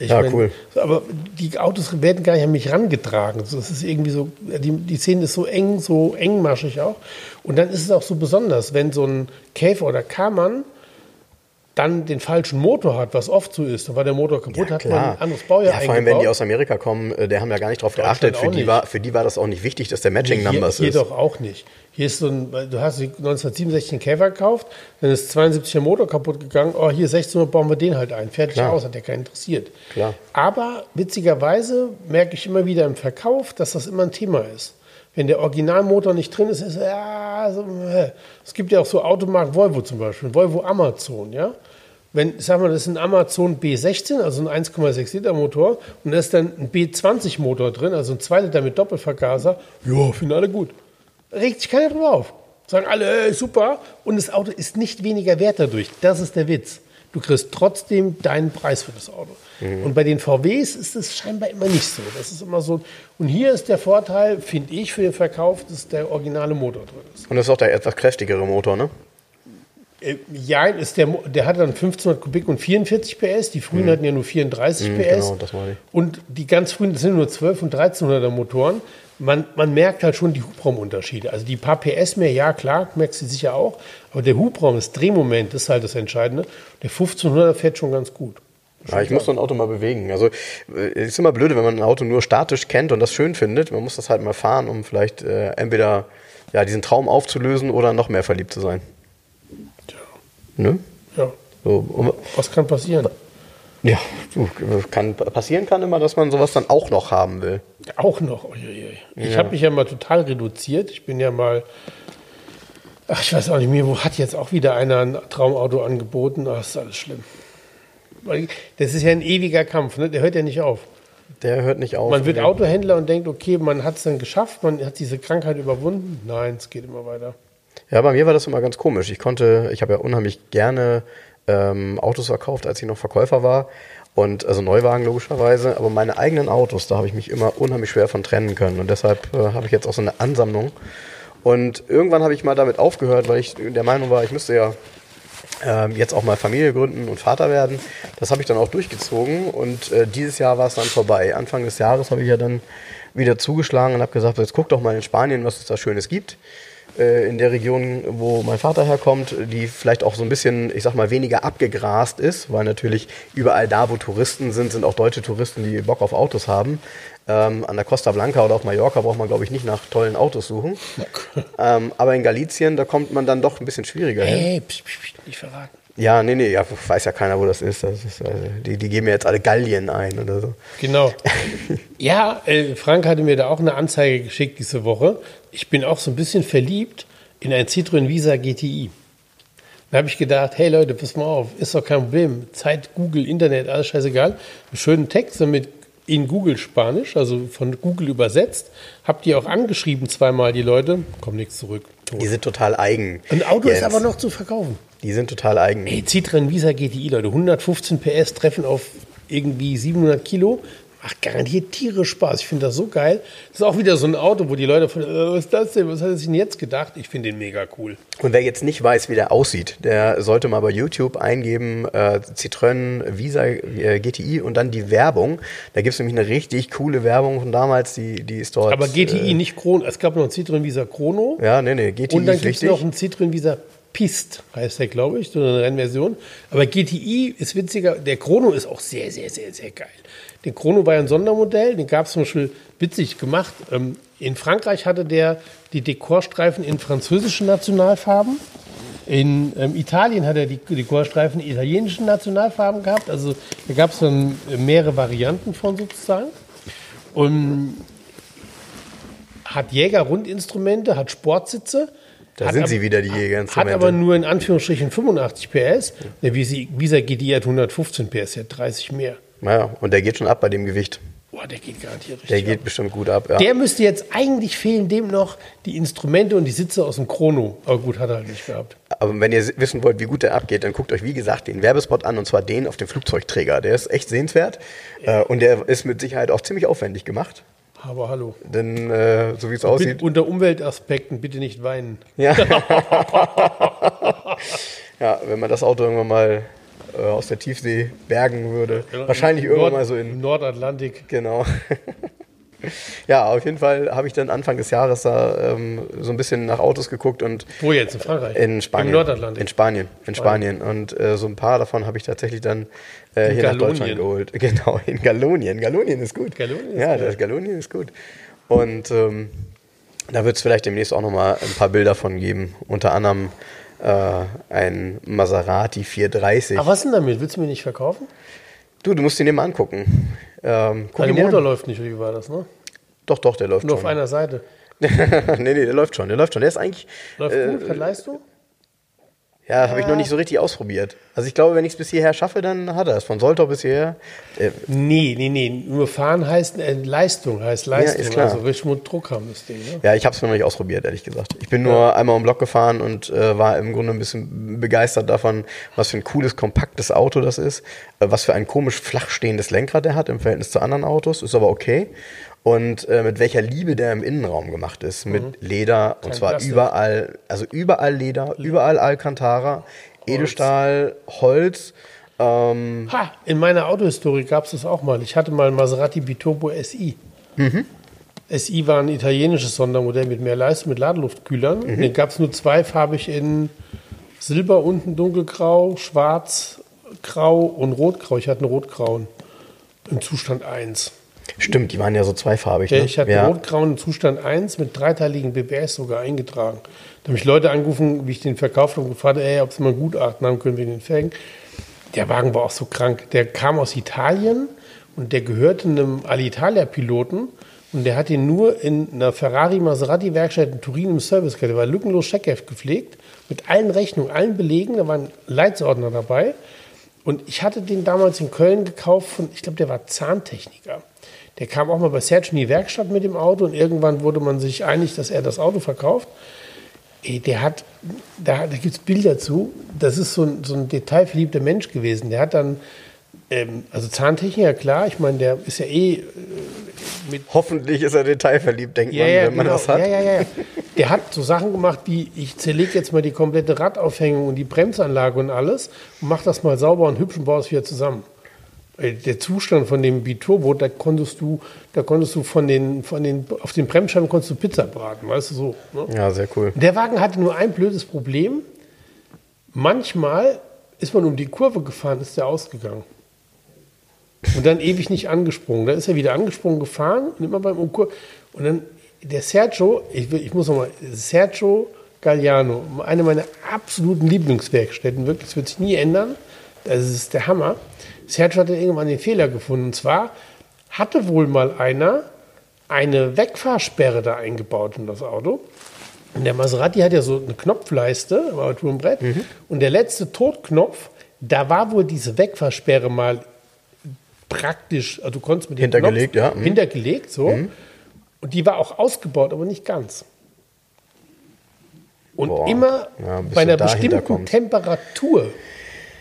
Speaker 2: Ich
Speaker 1: Ja, cool.
Speaker 2: so, Aber die Autos werden gar nicht an mich rangetragen. Das ist irgendwie so, die, die Szene ist so eng, so engmaschig auch. Und dann ist es auch so besonders, wenn so ein Käfer oder Karmann dann den falschen Motor hat, was oft so ist. Dann war der Motor kaputt, hat man ein anderes Baujahr
Speaker 1: ja, vor allem, wenn die aus Amerika kommen, äh, der haben ja gar nicht drauf
Speaker 2: Deutschland
Speaker 1: geachtet. Für die,
Speaker 2: nicht.
Speaker 1: war, für die war das auch nicht wichtig, dass der Matching
Speaker 2: hier,
Speaker 1: Numbers
Speaker 2: hier
Speaker 1: ist.
Speaker 2: doch auch nicht. Hier ist so ein, du hast 1967 einen Käfer gekauft, dann ist 72 der Motor kaputt gegangen. Oh, hier 1600 bauen wir den halt ein. Fertig
Speaker 1: Klar.
Speaker 2: aus, hat ja keinen interessiert.
Speaker 1: Klar.
Speaker 2: Aber witzigerweise merke ich immer wieder im Verkauf, dass das immer ein Thema ist. Wenn der Originalmotor nicht drin ist, ist ja so, äh. Es gibt ja auch so Automarkt Volvo zum Beispiel, Volvo Amazon, ja. Wenn, sag mal, das ist ein Amazon B16, also ein 1,6 Liter Motor, und da ist dann ein B20 Motor drin, also ein 2 Liter mit Doppelvergaser, ja, finden alle gut. Regt sich keiner drüber auf. Sagen alle, ey, super. Und das Auto ist nicht weniger wert dadurch. Das ist der Witz. Du kriegst trotzdem deinen Preis für das Auto. Und bei den VWs ist es scheinbar immer nicht so. Das ist immer so. Und hier ist der Vorteil, finde ich, für den Verkauf, dass der originale Motor drin ist.
Speaker 1: Und das ist auch der etwas kräftigere Motor, ne?
Speaker 2: Äh, Ja, ist der, der hat dann 1500 Kubik und 44 PS. Die frühen hatten ja nur 34 PS.
Speaker 1: genau, das meine ich.
Speaker 2: Und die ganz frühen, das sind nur 12 und 1300er Motoren. Man, man merkt halt schon die Hubraumunterschiede. Also die paar PS mehr, ja klar, merkst du sicher auch. Aber der Hubraum, das Drehmoment, ist halt das Entscheidende. Der 1500er fährt schon ganz gut.
Speaker 1: Ja, ich muss so ein Auto mal bewegen. Also äh, es ist immer blöde, wenn man ein Auto nur statisch kennt und das schön findet. Man muss das halt mal fahren, um vielleicht äh, entweder ja, diesen Traum aufzulösen oder noch mehr verliebt zu sein. Ne?
Speaker 2: Ja,
Speaker 1: So,
Speaker 2: was kann passieren?
Speaker 1: ja, kann, passieren kann immer, dass man sowas dann auch noch haben will.
Speaker 2: Auch noch. Uiuiui. Ich habe mich ja mal total reduziert. Ich bin ja mal, ach, ich weiß auch nicht, mir wo hat jetzt auch wieder einer ein Traumauto angeboten. Ach, ist alles schlimm. Das ist ja ein ewiger Kampf, ne? der hört ja nicht auf.
Speaker 1: Der hört nicht auf.
Speaker 2: Man wird Autohändler und denkt, okay, man hat es dann geschafft, man hat diese Krankheit überwunden. Nein, es geht immer weiter.
Speaker 1: Ja, bei mir war das immer ganz komisch. Ich konnte, ich habe ja unheimlich gerne ähm, Autos verkauft, als ich noch Verkäufer war. Und also Neuwagen logischerweise, aber meine eigenen Autos, da habe ich mich immer unheimlich schwer von trennen können. Und deshalb äh, habe ich jetzt auch so eine Ansammlung. Und irgendwann habe ich mal damit aufgehört, weil ich der Meinung war, ich müsste ja ähm, jetzt auch mal Familie gründen und Vater werden. Das habe ich dann auch durchgezogen und äh, dieses Jahr war es dann vorbei. Anfang des Jahres habe ich ja dann wieder zugeschlagen und habe gesagt, jetzt guck doch mal in Spanien, was es da Schönes gibt. Äh, in der Region, wo mein Vater herkommt, die vielleicht auch so ein bisschen, ich sag mal, weniger abgegrast ist, weil natürlich überall da, wo Touristen sind, sind auch deutsche Touristen, die Bock auf Autos haben. Ähm, an der Costa Blanca oder auf Mallorca braucht man, glaube ich, nicht nach tollen Autos suchen. ähm, aber in Galicien, da kommt man dann doch ein bisschen schwieriger
Speaker 2: hey,
Speaker 1: hin.
Speaker 2: Hey, psch, psch, psch, nicht verraten.
Speaker 1: Ja, nee, nee, ja, weiß ja keiner, wo das ist. Das ist also, die, die geben ja jetzt alle Gallien ein oder so.
Speaker 2: Genau. ja, äh, Frank hatte mir da auch eine Anzeige geschickt diese Woche. Ich bin auch so ein bisschen verliebt in ein Citroen Visa GTI. Da habe ich gedacht, hey Leute, pass mal auf, ist doch kein Problem. Zeit, Google, Internet, alles scheißegal. Einen schönen Text mit in Google Spanisch, also von Google übersetzt. Habt ihr auch angeschrieben zweimal die Leute, kommt nichts zurück.
Speaker 1: Tot. Die sind total eigen.
Speaker 2: Ein Auto Jens. ist aber noch zu verkaufen.
Speaker 1: Die sind total eigen.
Speaker 2: Ey, Citroen Visa GTI, Leute, 115 PS treffen auf irgendwie 700 Kilo macht garantiert tierisch Spaß. Ich finde das so geil. Das ist auch wieder so ein Auto, wo die Leute von, äh, was ist das denn? Was hat er sich denn jetzt gedacht? Ich finde den mega cool.
Speaker 1: Und wer jetzt nicht weiß, wie der aussieht, der sollte mal bei YouTube eingeben, äh, Citroën Visa äh, GTI und dann die Werbung. Da gibt es nämlich eine richtig coole Werbung von damals, die, die ist dort.
Speaker 2: Aber GTI, äh, nicht Chrono. Es gab noch einen Citroën Visa Chrono.
Speaker 1: Ja, nee, nee, GTI
Speaker 2: Und dann gibt es noch einen Citroën Visa Pist heißt der, glaube ich, so eine Rennversion. Aber GTI ist witziger. Der Chrono ist auch sehr, sehr, sehr, sehr geil. Den Chrono war ein Sondermodell, den gab es zum Beispiel witzig gemacht. Ähm, in Frankreich hatte der die Dekorstreifen in französischen Nationalfarben. In ähm, Italien hat er die Dekorstreifen in italienischen Nationalfarben gehabt. Also da gab es dann mehrere Varianten von sozusagen. Und hat Jäger-Rundinstrumente, hat Sportsitze.
Speaker 1: Da sind aber, sie wieder, die Jägerinstrumente.
Speaker 2: Hat aber nur in Anführungsstrichen 85 PS. Der Visa GTI hat 115 PS, hat 30 mehr.
Speaker 1: Naja, und der geht schon ab bei dem Gewicht.
Speaker 2: Boah, der geht garantiert richtig.
Speaker 1: Der geht ab. bestimmt gut ab, ja.
Speaker 2: Der müsste jetzt eigentlich fehlen, dem noch die Instrumente und die Sitze aus dem Chrono. Aber gut, hat er halt nicht gehabt.
Speaker 1: Aber wenn ihr wissen wollt, wie gut der abgeht, dann guckt euch, wie gesagt, den Werbespot an und zwar den auf dem Flugzeugträger. Der ist echt sehenswert ja. Äh, und der ist mit Sicherheit auch ziemlich aufwendig gemacht.
Speaker 2: Aber hallo.
Speaker 1: Denn äh, so wie es aussieht.
Speaker 2: Unter Umweltaspekten bitte nicht weinen.
Speaker 1: Ja. ja, wenn man das Auto irgendwann mal äh, aus der Tiefsee bergen würde. Ja, Wahrscheinlich irgendwann mal so in.
Speaker 2: Nordatlantik.
Speaker 1: Genau. ja, auf jeden Fall habe ich dann Anfang des Jahres da ähm, so ein bisschen nach Autos geguckt und.
Speaker 2: Wo jetzt? In Frankreich?
Speaker 1: In Spanien.
Speaker 2: Im Nordatlantik.
Speaker 1: In Spanien. In Spanien. Spanien. Und äh, so ein paar davon habe ich tatsächlich dann äh, hier Gallonien. nach Deutschland geholt. Genau, in Gallonien. Gallonien ist gut.
Speaker 2: Gallonien
Speaker 1: ist ja, das Gallonien ist gut. Und ähm, da wird es vielleicht demnächst auch nochmal ein paar Bilder von geben. Unter anderem äh, ein Maserati 430.
Speaker 2: Ach, was denn damit? Willst du mir nicht verkaufen?
Speaker 1: Du, du musst ihn dir mal angucken.
Speaker 2: Ähm, der Motor an. läuft nicht, wie war das, ne?
Speaker 1: Doch, doch, der läuft
Speaker 2: Nur
Speaker 1: schon.
Speaker 2: auf einer Seite.
Speaker 1: nee, nee, der läuft schon, der läuft schon. Der ist eigentlich.
Speaker 2: Läuft äh, gut, hat Leistung?
Speaker 1: Ja, habe ich noch nicht so richtig ausprobiert. Also ich glaube, wenn ich es bis hierher schaffe, dann hat er es. Von Soltau bis hierher.
Speaker 2: Äh, nee, nee, nee. Nur fahren heißt äh, Leistung, heißt Leistung. Ja, ist klar. Also richtig Druck haben das Ding. Ne?
Speaker 1: Ja, ich habe es noch nicht ausprobiert, ehrlich gesagt. Ich bin nur ja. einmal um Block gefahren und äh, war im Grunde ein bisschen begeistert davon, was für ein cooles, kompaktes Auto das ist. Äh, was für ein komisch flach stehendes Lenkrad der hat im Verhältnis zu anderen Autos. Ist aber okay und äh, mit welcher Liebe der im Innenraum gemacht ist. Mit mhm. Leder Kein und zwar Plastik. überall, also überall Leder, überall Alcantara. Edelstahl, Holz.
Speaker 2: Ähm ha, in meiner Autohistorie gab es das auch mal. Ich hatte mal einen Maserati Biturbo SI. Mhm. SI war ein italienisches Sondermodell mit mehr Leistung, mit Ladeluftkühlern. Mhm. Den gab es nur zweifarbig in Silber unten dunkelgrau, schwarz, grau und rotgrau. Ich hatte einen rotgrauen im Zustand 1.
Speaker 1: Stimmt, die waren ja so zweifarbig.
Speaker 2: Ja, ne? Ich hatte ja. rotgrauen Zustand 1 mit dreiteiligen BBS sogar eingetragen. Da haben mich Leute angerufen, wie ich den verkauft habe und gefragt, ey, ob sie mal ein Gutachten haben können wegen den Felgen. Der Wagen war auch so krank. Der kam aus Italien und der gehörte einem Alitalia-Piloten und der hat ihn nur in einer Ferrari-Maserati-Werkstatt in Turin im Service gehabt. Der war lückenlos Checkheft gepflegt, mit allen Rechnungen, allen Belegen. Da waren Leitsordner dabei. Und ich hatte den damals in Köln gekauft von, ich glaube, der war Zahntechniker. Der kam auch mal bei Serge in die Werkstatt mit dem Auto und irgendwann wurde man sich einig, dass er das Auto verkauft. Der hat, da, da gibt es Bilder zu, das ist so ein, so ein detailverliebter Mensch gewesen. Der hat dann, ähm, also Zahntechniker, klar, ich meine, der ist ja eh äh, mit.
Speaker 1: Hoffentlich ist er detailverliebt, denkt
Speaker 2: Ja,
Speaker 1: man,
Speaker 2: ja,
Speaker 1: wenn man
Speaker 2: genau.
Speaker 1: das hat.
Speaker 2: ja, ja, ja. Der hat so Sachen gemacht wie, ich zerlege jetzt mal die komplette Radaufhängung und die Bremsanlage und alles und mach das mal sauber und hübsch und baue es wieder zusammen. Äh, Der Zustand von dem Biturbo, da konntest du, da konntest du von den, von den, auf den Bremsscheiben konntest du Pizza braten, weißt du so. Ne?
Speaker 1: Ja, sehr cool.
Speaker 2: Der Wagen hatte nur ein blödes Problem. Manchmal ist man um die Kurve gefahren, ist der ausgegangen. Und dann ewig nicht angesprungen. Dann ist er wieder angesprungen gefahren und immer beim Umkur. Und dann der Sergio, ich, will, ich muss nochmal, Sergio Galliano, eine meiner absoluten Lieblingswerkstätten, wirklich, das wird sich nie ändern. Das ist der Hammer. Sergio hatte irgendwann den Fehler gefunden. Und zwar hatte wohl mal einer eine Wegfahrsperre da eingebaut in das Auto. Und der Maserati hat ja so eine Knopfleiste am Armaturenbrett. Und der letzte Totknopf, da war wohl diese Wegfahrsperre mal praktisch, also du konntest mit dem
Speaker 1: Hintergelegt,
Speaker 2: Knopf
Speaker 1: ja. Mhm.
Speaker 2: hintergelegt, so. Und die war auch ausgebaut, aber nicht ganz. Und
Speaker 1: Boah.
Speaker 2: immer
Speaker 1: Ja,
Speaker 2: bei einer bestimmten. Temperatur,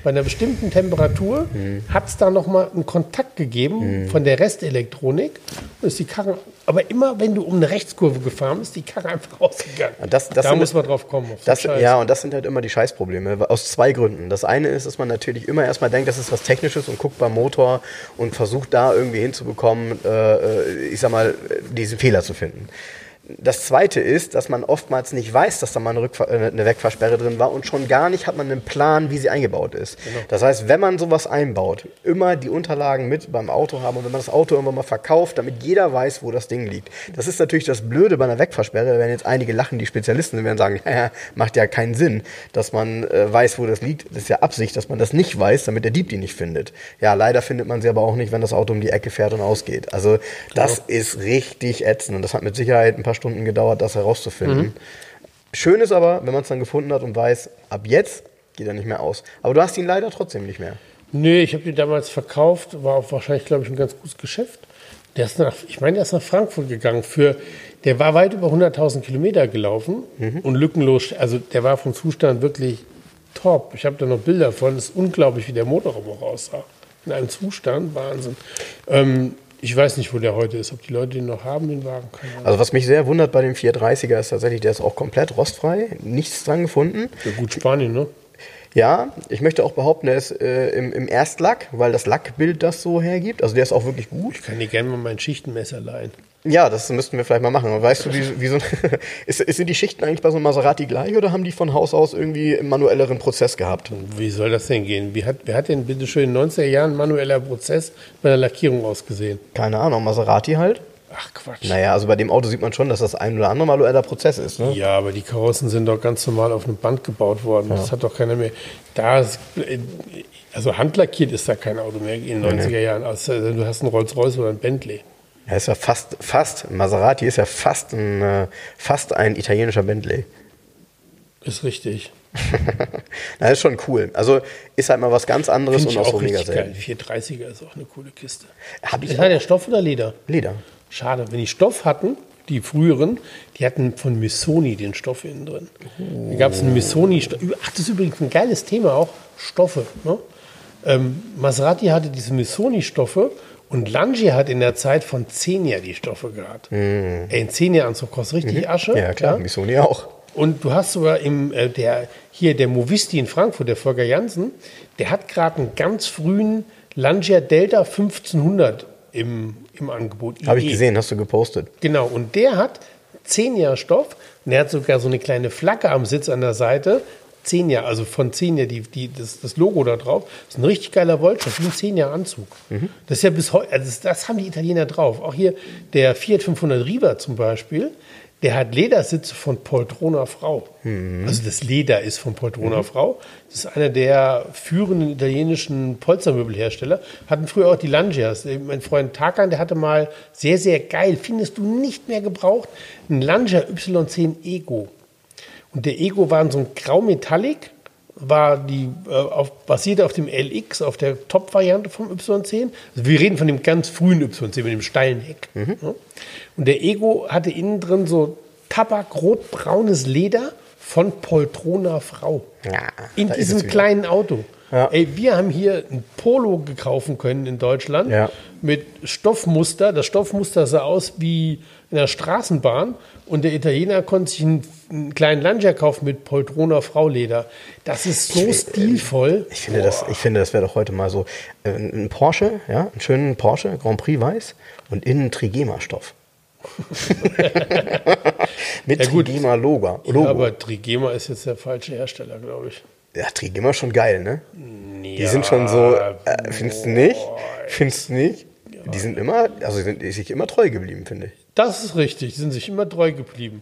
Speaker 2: bei einer bestimmten Temperatur
Speaker 1: Mhm.
Speaker 2: hat es da nochmal einen Kontakt gegeben von der Restelektronik. Und ist die Karre, aber immer wenn du um eine Rechtskurve gefahren bist, die Karre einfach rausgegangen.
Speaker 1: Und das- das
Speaker 2: da muss man drauf kommen.
Speaker 1: Das, ja, und das sind halt immer die Scheißprobleme. Aus zwei Gründen. Das eine ist, dass man natürlich immer erstmal denkt, das ist was Technisches und guckt beim Motor und versucht da irgendwie hinzubekommen, äh, äh, ich sag mal, diesen Fehler zu finden. Das zweite ist, dass man oftmals nicht weiß, dass da mal eine, Rückfahr äh, eine Wegfahrsperre drin war und schon gar nicht hat man einen Plan, wie sie eingebaut ist. Das heißt, wenn man sowas einbaut, immer die Unterlagen mit beim Auto haben und wenn man das Auto irgendwann mal verkauft, damit jeder weiß, wo das Ding liegt. Das ist natürlich das Blöde bei einer Wegfahrsperre, da werden jetzt einige lachen, die Spezialisten die werden sagen, ja, macht ja keinen Sinn, dass man äh, weiß, wo das liegt. Das ist ja Absicht, dass man das nicht weiß, damit der Dieb die nicht findet. Ja, leider findet man sie aber auch nicht, wenn das Auto um die Ecke fährt und ausgeht. Also das ist richtig ätzend und das hat mit Sicherheit ein paar Stunden gedauert, das herauszufinden. Schön ist aber, wenn man es dann gefunden hat und weiß, ab jetzt geht er nicht mehr aus. Aber du hast ihn leider trotzdem nicht mehr.
Speaker 2: Nö, ich habe die damals verkauft, war auch wahrscheinlich, glaube ich, ein ganz gutes Geschäft. Der ist nach, ich meine, der ist nach Frankfurt gegangen. Für, der war weit über 100.000 Kilometer gelaufen und lückenlos. Also der war vom Zustand wirklich top. Ich habe da noch Bilder von. Es ist unglaublich, wie der Motorraum auch aussah. In einem Zustand, Wahnsinn. Ähm, ich weiß nicht, wo der heute ist. Ob die Leute den noch haben, den Wagen.
Speaker 1: Also was mich sehr wundert bei dem 430er ist tatsächlich, der ist auch komplett rostfrei, nichts dran gefunden.
Speaker 2: Ja, gut, Spanien, ne?
Speaker 1: Ja, ich möchte auch behaupten, der ist äh, im, im Erstlack, weil das Lackbild das so hergibt. Also der ist auch wirklich gut.
Speaker 2: Ich kann dir gerne mal mein Schichtenmesser leihen.
Speaker 1: Ja, das müssten wir vielleicht mal machen. Weißt du, wie, wie so, ist, sind die Schichten eigentlich bei so einem Maserati gleich oder haben die von Haus aus irgendwie einen manuelleren Prozess gehabt?
Speaker 2: Wie soll das denn gehen? Wie hat, wer hat denn bitte schön in den 90er Jahren manueller Prozess bei der Lackierung ausgesehen?
Speaker 1: Keine Ahnung, Maserati halt?
Speaker 2: Ach Quatsch.
Speaker 1: Naja, also bei dem Auto sieht man schon, dass das ein oder andere manueller Prozess ist. Ne?
Speaker 2: Ja, aber die Karossen sind doch ganz normal auf einem Band gebaut worden. Das hat doch keiner mehr. Da ist, also handlackiert ist da kein Auto mehr in den 90er Jahren. Also du hast einen Rolls-Royce oder einen Bentley.
Speaker 1: Er ist ja fast, fast, Maserati ist ja fast ein, äh, fast ein italienischer Bentley.
Speaker 2: Ist richtig.
Speaker 1: Na, ist schon cool. Also ist halt mal was ganz anderes
Speaker 2: Finde
Speaker 1: und
Speaker 2: ich
Speaker 1: auch so
Speaker 2: auch
Speaker 1: mega selten.
Speaker 2: 430er ist auch eine coole Kiste.
Speaker 1: Hab ich
Speaker 2: Ist
Speaker 1: auch.
Speaker 2: hat der Stoff oder Leder?
Speaker 1: Leder.
Speaker 2: Schade. Wenn die Stoff hatten, die früheren, die hatten von Missoni den Stoff innen drin. Da gab es einen Missoni. Ach, das ist übrigens ein geiles Thema auch. Stoffe. Ne? Ähm, Maserati hatte diese Missoni-Stoffe und Lange hat in der Zeit von Xenia die Stoffe gehabt. Ey, ein Xenia-Anzug kostet richtig Asche.
Speaker 1: Mhm. Ja, klar, Missoni auch.
Speaker 2: Und du hast sogar im, äh, der, hier der Movisti in Frankfurt, der Volker Jansen, der hat gerade einen ganz frühen Langia Delta 1500 im, im Angebot.
Speaker 1: Habe ich
Speaker 2: IE.
Speaker 1: gesehen, hast du gepostet.
Speaker 2: Genau, und der hat 10 Jahre Stoff und der hat sogar so eine kleine Flagge am Sitz an der Seite. 10 Jahre, also von 10 Jahre, die, die, das, das Logo da drauf. Das ist ein richtig geiler Wollstoff, wie ein 10 Jahre Anzug. Das ist ja bis heute, also das, das haben die Italiener drauf. Auch hier der Fiat 500 Riva zum Beispiel, der hat Ledersitze von Poltrona Frau. Also das Leder ist von Poltrona Frau. Das ist einer der führenden italienischen Polstermöbelhersteller. Hatten früher auch die Langias. Mein Freund Tarkan, der hatte mal sehr, sehr geil, findest du nicht mehr gebraucht, ein Langia Y10 Ego. Und der Ego war in so ein Grau-Metallic, war die, äh, auf, basierte auf dem LX, auf der Top-Variante vom Y10. Also wir reden von dem ganz frühen Y10 mit dem steilen Heck. Ja. Und der Ego hatte innen drin so Tabak-rot-braunes Leder, von Poltrona Frau.
Speaker 1: Ja,
Speaker 2: in diesem kleinen Auto.
Speaker 1: Ja.
Speaker 2: Ey, wir haben hier ein Polo gekaufen können in Deutschland
Speaker 1: Ja.
Speaker 2: mit Stoffmuster. Das Stoffmuster sah aus wie in der Straßenbahn und der Italiener konnte sich einen, einen kleinen Lancia kaufen mit Poltrona Frauleder. Das ist so stilvoll.
Speaker 1: Ich finde, das, ich finde, das wäre doch heute mal so äh, ein Porsche, ja, einen schönen Porsche Grand Prix weiß und innen Trigema-Stoff. Mit
Speaker 2: Ja, gut.
Speaker 1: Trigema-Logo. Logo.
Speaker 2: Ja, aber Trigema ist jetzt der falsche Hersteller, glaube ich.
Speaker 1: Ja, Trigema ist schon geil, ne? Die sind schon so, äh, findest du nicht? Findest du nicht? Die sind immer, also sind sich immer treu geblieben, finde ich.
Speaker 2: Das ist richtig. Die sind sich immer treu geblieben.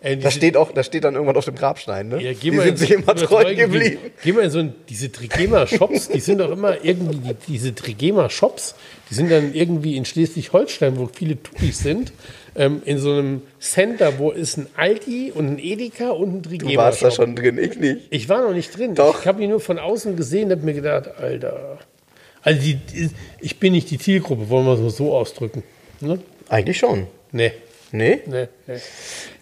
Speaker 2: Ey, die
Speaker 1: da steht auch, da steht dann irgendwann auf dem Grabstein, ne?
Speaker 2: Ja, geh
Speaker 1: die
Speaker 2: mal
Speaker 1: sind
Speaker 2: in-
Speaker 1: sich immer treu geblieben.
Speaker 2: Geh mal in so ein, diese Trigema-Shops, die sind doch immer irgendwie, die, diese Trigema-Shops, die sind dann irgendwie in Schleswig-Holstein, wo viele Touris sind, ähm, in so einem Center, wo ist ein Aldi und ein Edeka und ein
Speaker 1: Du
Speaker 2: Trigema.
Speaker 1: warst da schon drin, ich nicht.
Speaker 2: Ich war noch nicht drin.
Speaker 1: Doch.
Speaker 2: Ich habe ihn nur von außen gesehen und habe mir gedacht, Alter. Also die, ich bin nicht die Zielgruppe, wollen wir es so ausdrücken. Ne?
Speaker 1: Eigentlich schon.
Speaker 2: Nee.
Speaker 1: Nee?
Speaker 2: Nee, nee.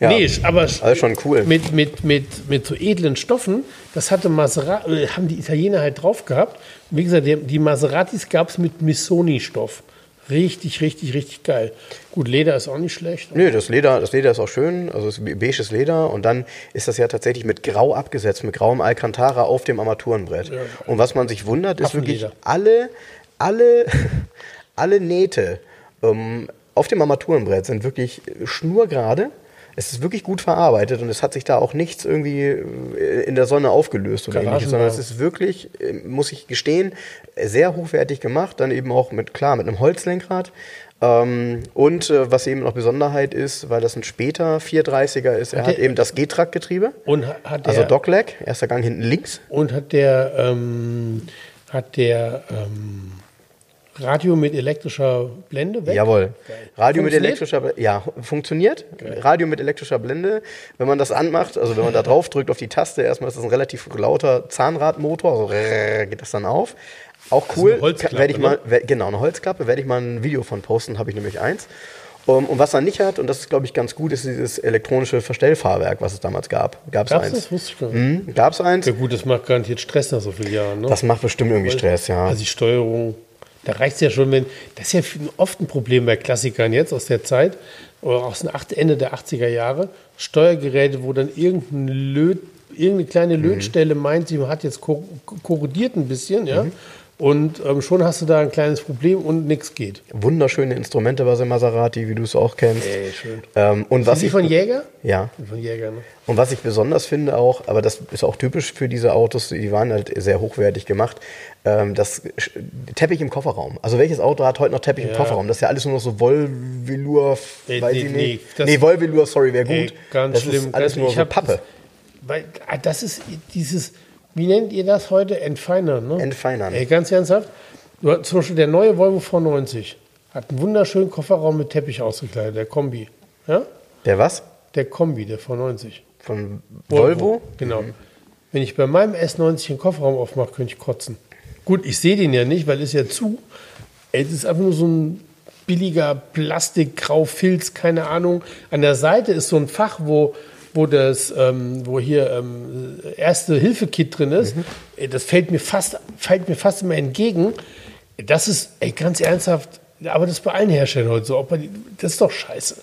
Speaker 1: Ja.
Speaker 2: nee, aber
Speaker 1: Also schon cool.
Speaker 2: mit, mit, mit, mit so edlen Stoffen, das hatte Maserati, äh, haben die Italiener halt drauf gehabt. Und wie gesagt, die, die Maseratis gab es mit Missoni-Stoff. Richtig, richtig, richtig geil. Gut, Leder ist auch nicht schlecht.
Speaker 1: Nö, das Leder, das Leder ist auch schön, also es ist beiges Leder und dann ist das ja tatsächlich mit Grau abgesetzt, mit grauem Alcantara auf dem Armaturenbrett. Und was man sich wundert, ist wirklich alle, alle, alle Nähte ähm, auf dem Armaturenbrett sind wirklich schnurgerade. Es ist wirklich gut verarbeitet und es hat sich da auch nichts irgendwie äh, in der Sonne aufgelöst oder ähnliches, sondern es ist wirklich, äh, muss ich gestehen, sehr hochwertig gemacht. Dann eben auch mit, klar, mit einem Holzlenkrad. Ähm, und äh, was eben noch Besonderheit ist, weil das ein später 430er ist, er
Speaker 2: Hat
Speaker 1: hat
Speaker 2: der-
Speaker 1: eben das G-Track-Getriebe.
Speaker 2: Und ha- hat der,
Speaker 1: Also Dogleg, erster Gang hinten links.
Speaker 2: und hat der, ähm, hat der ähm, Radio mit elektrischer Blende weg?
Speaker 1: Jawohl. Radio mit elektrischer Blende. Ja, funktioniert. Radio mit elektrischer Blende. Wenn man das anmacht, also wenn man da drauf drückt auf die Taste, erstmal ist das ein relativ lauter Zahnradmotor, also geht das dann auf. Auch cool.
Speaker 2: eine Holzklappe,
Speaker 1: Werde ich mal,
Speaker 2: ne?
Speaker 1: genau, eine Holzklappe. Werde ich mal ein Video von posten, habe ich nämlich eins. Um, und was er nicht hat, und das ist, glaube ich, ganz gut, ist dieses elektronische Verstellfahrwerk, was es damals gab. Gab es
Speaker 2: Gab's
Speaker 1: eins?
Speaker 2: das? Wusste ich gar nicht.
Speaker 1: Hm, Gab es eins?
Speaker 2: Ja gut, das macht garantiert Stress nach so vielen Jahren. Ne?
Speaker 1: Das macht bestimmt irgendwie Stress, ja.
Speaker 2: Also die Steuerung, da reicht es ja schon, wenn, das ist ja oft ein Problem bei Klassikern jetzt aus der Zeit, oder aus dem Ende der 80er Jahre, Steuergeräte, wo dann irgendein Löt, irgendeine kleine
Speaker 1: Mhm.
Speaker 2: Lötstelle meint, sie hat jetzt kor korrodiert ein bisschen, ja,
Speaker 1: Mhm.
Speaker 2: Und ähm, schon hast du da ein kleines Problem und nichts geht.
Speaker 1: Wunderschöne Instrumente bei Maserati, wie du es auch kennst.
Speaker 2: Ey, schön.
Speaker 1: Ähm, und was
Speaker 2: Sind die
Speaker 1: ich,
Speaker 2: von Jäger?
Speaker 1: ja,
Speaker 2: Von Jäger, ne?
Speaker 1: Und was ich besonders finde auch, aber das ist auch typisch für diese Autos, die waren halt sehr hochwertig gemacht, ähm, das Teppich im Kofferraum. Also welches Auto hat heute noch Teppich im
Speaker 2: Ja.
Speaker 1: Kofferraum? Das ist ja alles nur noch so Wollvelour,
Speaker 2: Nee,
Speaker 1: weiß
Speaker 2: nee,
Speaker 1: ich
Speaker 2: nee,
Speaker 1: nicht.
Speaker 2: das-
Speaker 1: Nee, Wollvelour, sorry, wäre
Speaker 2: Ey,
Speaker 1: gut.
Speaker 2: ganz
Speaker 1: das
Speaker 2: schlimm.
Speaker 1: ist alles
Speaker 2: ganz-
Speaker 1: nur so Pappe.
Speaker 2: Weil, ah, das ist dieses, wie nennt ihr das heute? Entfeinern, ne?
Speaker 1: Entfeinern.
Speaker 2: Ey, ganz ernsthaft. Zum Beispiel der neue Volvo V90 hat einen wunderschönen Kofferraum mit Teppich ausgekleidet, der Kombi. Ja?
Speaker 1: Der was?
Speaker 2: Der Kombi, der V90.
Speaker 1: Von Volvo?
Speaker 2: Genau. Wenn ich bei meinem S90 den Kofferraum aufmache, könnte ich kotzen. Gut, ich sehe den ja nicht, weil ist ja zu. Es ist einfach nur so ein billiger Plastik, Grau, Filz, keine Ahnung. An der Seite ist so ein Fach, wo, wo das, ähm, wo hier ähm, erste Hilfe-Kit drin ist. Ey, Das fällt mir fast, fällt mir fast immer entgegen. Das ist, ey, ganz ernsthaft, aber das ist bei allen Herstellern heute so. Das ist doch scheiße.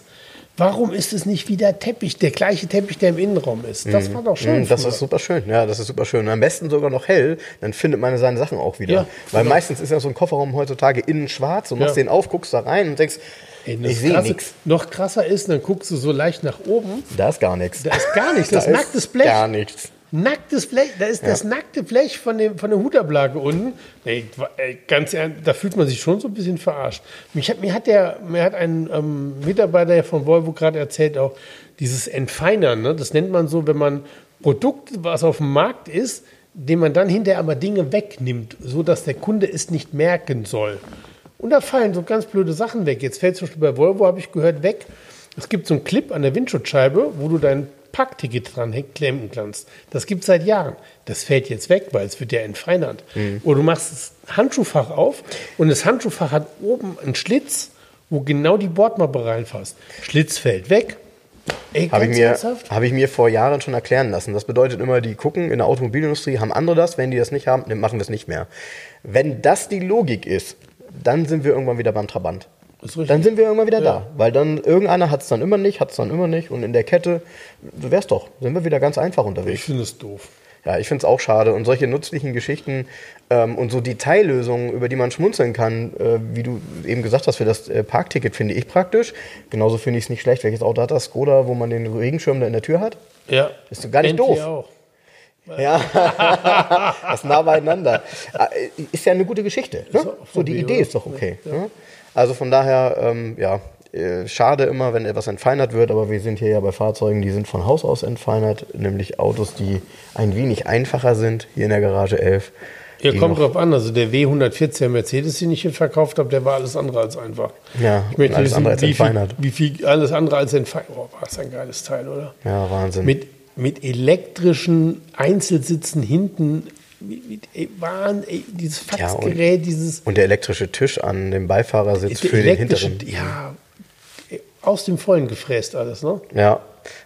Speaker 2: Warum ist es nicht wieder Teppich, der gleiche Teppich, der im Innenraum ist? Das war doch schön.
Speaker 1: Mm, Das
Speaker 2: früher.
Speaker 1: ist super schön, ja, das ist super schön. Und am besten sogar noch hell, dann findet man seine Sachen auch wieder.
Speaker 2: Ja,
Speaker 1: Weil
Speaker 2: genau.
Speaker 1: meistens ist ja so ein Kofferraum heutzutage innen schwarz und machst
Speaker 2: Ja.
Speaker 1: den auf, guckst da rein und denkst,
Speaker 2: Ey,
Speaker 1: ich sehe nichts.
Speaker 2: Noch krasser ist, dann guckst du so leicht nach oben.
Speaker 1: Da ist gar nichts.
Speaker 2: Da ist gar nichts.
Speaker 1: Da
Speaker 2: Das ist
Speaker 1: ist
Speaker 2: nacktes Blech.
Speaker 1: Gar nichts.
Speaker 2: Nacktes Blech. Da ist das nackte Blech von, dem, von der Hutablage unten. Ey, ganz ehrlich, da fühlt man sich schon so ein bisschen verarscht. Mich hat, mir, hat der, mir hat ein ähm, Mitarbeiter von Volvo gerade erzählt, auch dieses Entfeinern. Ne? Das nennt man so, wenn man Produkt, was auf dem Markt ist, dem man dann hinterher aber Dinge wegnimmt, so dass der Kunde es nicht merken soll. Und da fallen so ganz blöde Sachen weg. Jetzt fällt zum Beispiel bei Volvo, habe ich gehört, weg. Es gibt so einen Clip an der Windschutzscheibe, wo du dein Packticket dran klemmen kannst. Das gibt es seit Jahren. Das fällt jetzt weg, weil es wird ja entfeinert. Oder du machst das Handschuhfach auf und das Handschuhfach hat oben einen Schlitz, wo genau die Bordmappe reinfasst. Schlitz fällt weg,
Speaker 1: Habe ich, mir, habe ich mir vor Jahren schon erklären lassen. Das bedeutet immer, die gucken in der Automobilindustrie, haben andere das, wenn die das nicht haben, dann machen wir es nicht mehr. Wenn das die Logik ist, dann sind wir irgendwann wieder beim Trabant. Dann sind wir irgendwann wieder
Speaker 2: Ja.
Speaker 1: da. Weil dann irgendeiner hat es dann immer nicht, hat es dann immer nicht. Und in der Kette, wär's doch, sind wir wieder ganz einfach
Speaker 2: Ich
Speaker 1: unterwegs.
Speaker 2: finde es doof.
Speaker 1: Ja, ich finde es auch schade. Und solche nützlichen Geschichten ähm, und so Detaillösungen, über die man schmunzeln kann, äh, wie du eben gesagt hast, für das äh, Parkticket finde ich praktisch. Genauso finde ich es nicht schlecht. Welches Auto hat das? Skoda, wo man den Regenschirm da in der Tür hat?
Speaker 2: Ja.
Speaker 1: Ist gar nicht
Speaker 2: Bentley
Speaker 1: doof.
Speaker 2: auch.
Speaker 1: Ja, das nah beieinander. Äh, Ist ja eine gute Geschichte. Ne? So, die Idee ist doch okay. Ne? Also von daher, ähm, ja, äh, schade immer, wenn etwas entfeinert wird, aber wir sind hier ja bei Fahrzeugen, die sind von Haus aus entfeinert, nämlich Autos, die ein wenig einfacher sind, hier in der Garage 11.
Speaker 2: Ja, kommt drauf an. Also der W140er Mercedes, den ich hier verkauft habe, der war alles andere als einfach.
Speaker 1: Ja,
Speaker 2: ich möchte
Speaker 1: alles
Speaker 2: wissen,
Speaker 1: andere als
Speaker 2: wie, viel,
Speaker 1: entfeinert.
Speaker 2: wie viel alles andere als entfeinert. Oh, war das ein geiles Teil, oder?
Speaker 1: Ja, Wahnsinn.
Speaker 2: Mit, mit elektrischen Einzelsitzen hinten. Mit, mit, ey, Wahn, ey, dieses
Speaker 1: Ja, und-
Speaker 2: Faxgerät, dieses
Speaker 1: und der elektrische Tisch an dem Beifahrersitz für den hinteren.
Speaker 2: Ja, aus dem Vollen gefräst alles, ne?
Speaker 1: Ja, ja,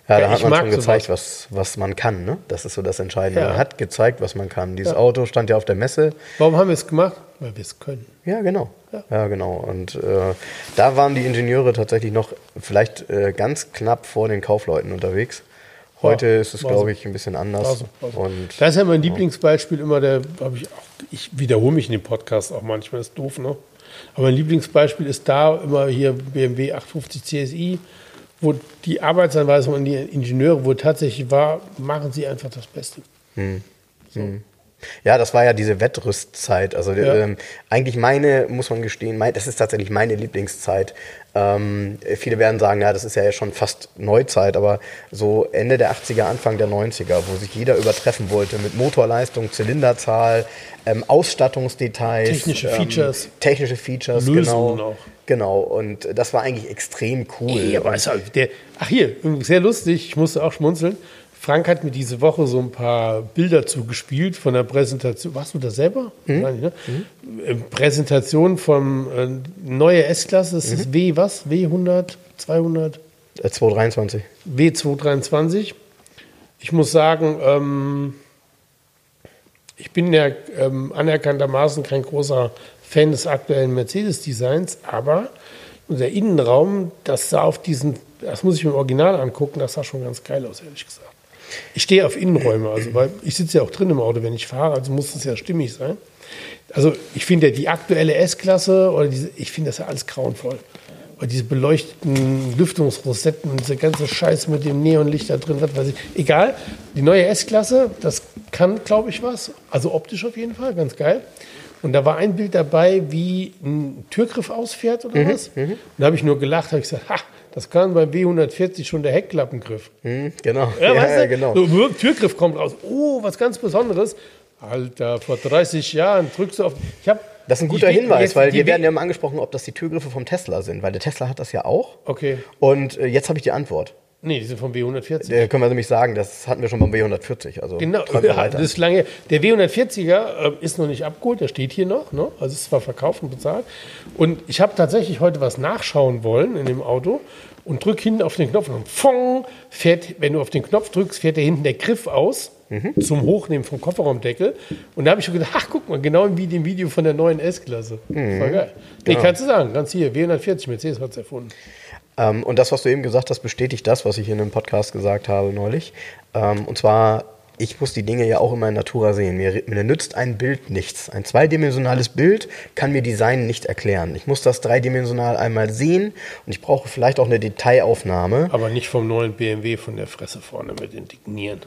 Speaker 1: da
Speaker 2: Ja,
Speaker 1: hat man schon gezeigt, was, was man kann. Ne? Das ist so das Entscheidende.
Speaker 2: Ja.
Speaker 1: Man hat gezeigt, was man kann. Dieses Auto stand ja auf der Messe.
Speaker 2: Warum haben wir es gemacht? Weil wir es können.
Speaker 1: Ja, genau. Ja, genau. Und äh, da waren die Ingenieure tatsächlich noch vielleicht äh, ganz knapp vor den Kaufleuten unterwegs. Heute
Speaker 2: Ja,
Speaker 1: ist es, glaube
Speaker 2: so.
Speaker 1: ich, ein bisschen anders.
Speaker 2: War so, war so.
Speaker 1: Und
Speaker 2: Das ist ja mein Lieblingsbeispiel immer der, habe ich auch, ich wiederhole mich in dem Podcast auch manchmal, ist doof, ne? Aber mein Lieblingsbeispiel ist da immer hier BMW 850 CSI, wo die Arbeitsanweisung an die Ingenieure, wo tatsächlich war, machen Sie einfach das Beste.
Speaker 1: Ja, das war ja diese Wettrüstzeit. Also
Speaker 2: Ja.
Speaker 1: ähm, eigentlich meine, muss man gestehen, mein, das ist tatsächlich meine Lieblingszeit. Ähm, viele werden sagen, ja, das ist ja schon fast Neuzeit, aber so Ende der 80er, Anfang der 90er, wo sich jeder übertreffen wollte mit Motorleistung, Zylinderzahl, ähm, Ausstattungsdetails.
Speaker 2: Technische
Speaker 1: ähm,
Speaker 2: Features.
Speaker 1: Technische Features,
Speaker 2: Lösungen
Speaker 1: genau.
Speaker 2: auch.
Speaker 1: Genau, und das war eigentlich extrem cool.
Speaker 2: Ey, aber ist halt der, ach hier, sehr lustig, ich musste auch schmunzeln. Frank hat mir diese Woche so ein paar Bilder zugespielt von der Präsentation. Warst du da selber? Nein, ne? Äh, Präsentation von äh, neue S-Klasse. Das ist W was? W100, 200,
Speaker 1: Äh, 223.
Speaker 2: W223. Ich muss sagen, ähm, ich bin ja ähm, anerkanntermaßen kein großer Fan des aktuellen Mercedes-Designs, aber unser Innenraum, das sah auf diesen, das muss ich mir im Original angucken, das sah schon ganz geil aus, ehrlich gesagt. Ich stehe auf Innenräume, also weil ich sitze ja auch drin im Auto, wenn ich fahre, also muss es ja stimmig sein. Also ich finde ja die aktuelle S-Klasse oder diese, ich finde das ja alles grauenvoll. Weil diese beleuchteten Lüftungsrosetten und diese ganze Scheiße mit dem Neonlicht da drin, was weiß ich. Egal, die neue S-Klasse, das kann, glaube ich, was. Also optisch auf jeden Fall, ganz geil. Und da war ein Bild dabei, wie ein Türgriff ausfährt oder was. Und da habe ich nur gelacht, habe ich gesagt, ha, das kann beim W140 schon der Heckklappengriff.
Speaker 1: Hm, genau.
Speaker 2: Ja, weißt du?
Speaker 1: genau.
Speaker 2: So, Türgriff kommt raus. Oh, was ganz Besonderes. Alter, vor 30 Jahren drückst du auf. Ich hab,
Speaker 1: Das ist ein guter Hinweis,
Speaker 2: jetzt
Speaker 1: weil wir werden ja immer angesprochen, ob das die Türgriffe vom Tesla sind, weil der Tesla hat das ja auch.
Speaker 2: Okay.
Speaker 1: Und äh, jetzt habe ich die Antwort.
Speaker 2: Nee, die sind vom W140.
Speaker 1: Äh, können wir nämlich sagen, das hatten wir schon beim W140. Also
Speaker 2: Genau, ja, das ist lange. Der W140er äh, ist noch nicht abgeholt, der steht hier noch. Ne? Also ist zwar verkauft und bezahlt. Und ich habe tatsächlich heute was nachschauen wollen in dem Auto und drück hinten auf den Knopf und fong, fährt, wenn du auf den Knopf drückst, fährt der hinten der Griff aus
Speaker 1: Mhm.
Speaker 2: zum Hochnehmen vom Kofferraumdeckel. Und da habe ich schon gedacht, ach guck mal, genau wie dem Video von der neuen S-Klasse.
Speaker 1: Mhm.
Speaker 2: Voll geil. Nee, kannst du sagen, ganz hier, W140, Mercedes hat es erfunden.
Speaker 1: Ähm, und das, was du eben gesagt hast, bestätigt das, was ich in einem Podcast gesagt habe neulich. Ähm, und zwar, ich muss die Dinge ja auch immer in Natura sehen. Mir, mir nützt ein Bild nichts. Ein zweidimensionales Bild kann mir Design nicht erklären. Ich muss das dreidimensional einmal sehen und ich brauche vielleicht auch eine Detailaufnahme.
Speaker 2: Aber nicht vom neuen BMW von der Fresse vorne mit den dicken Nieren.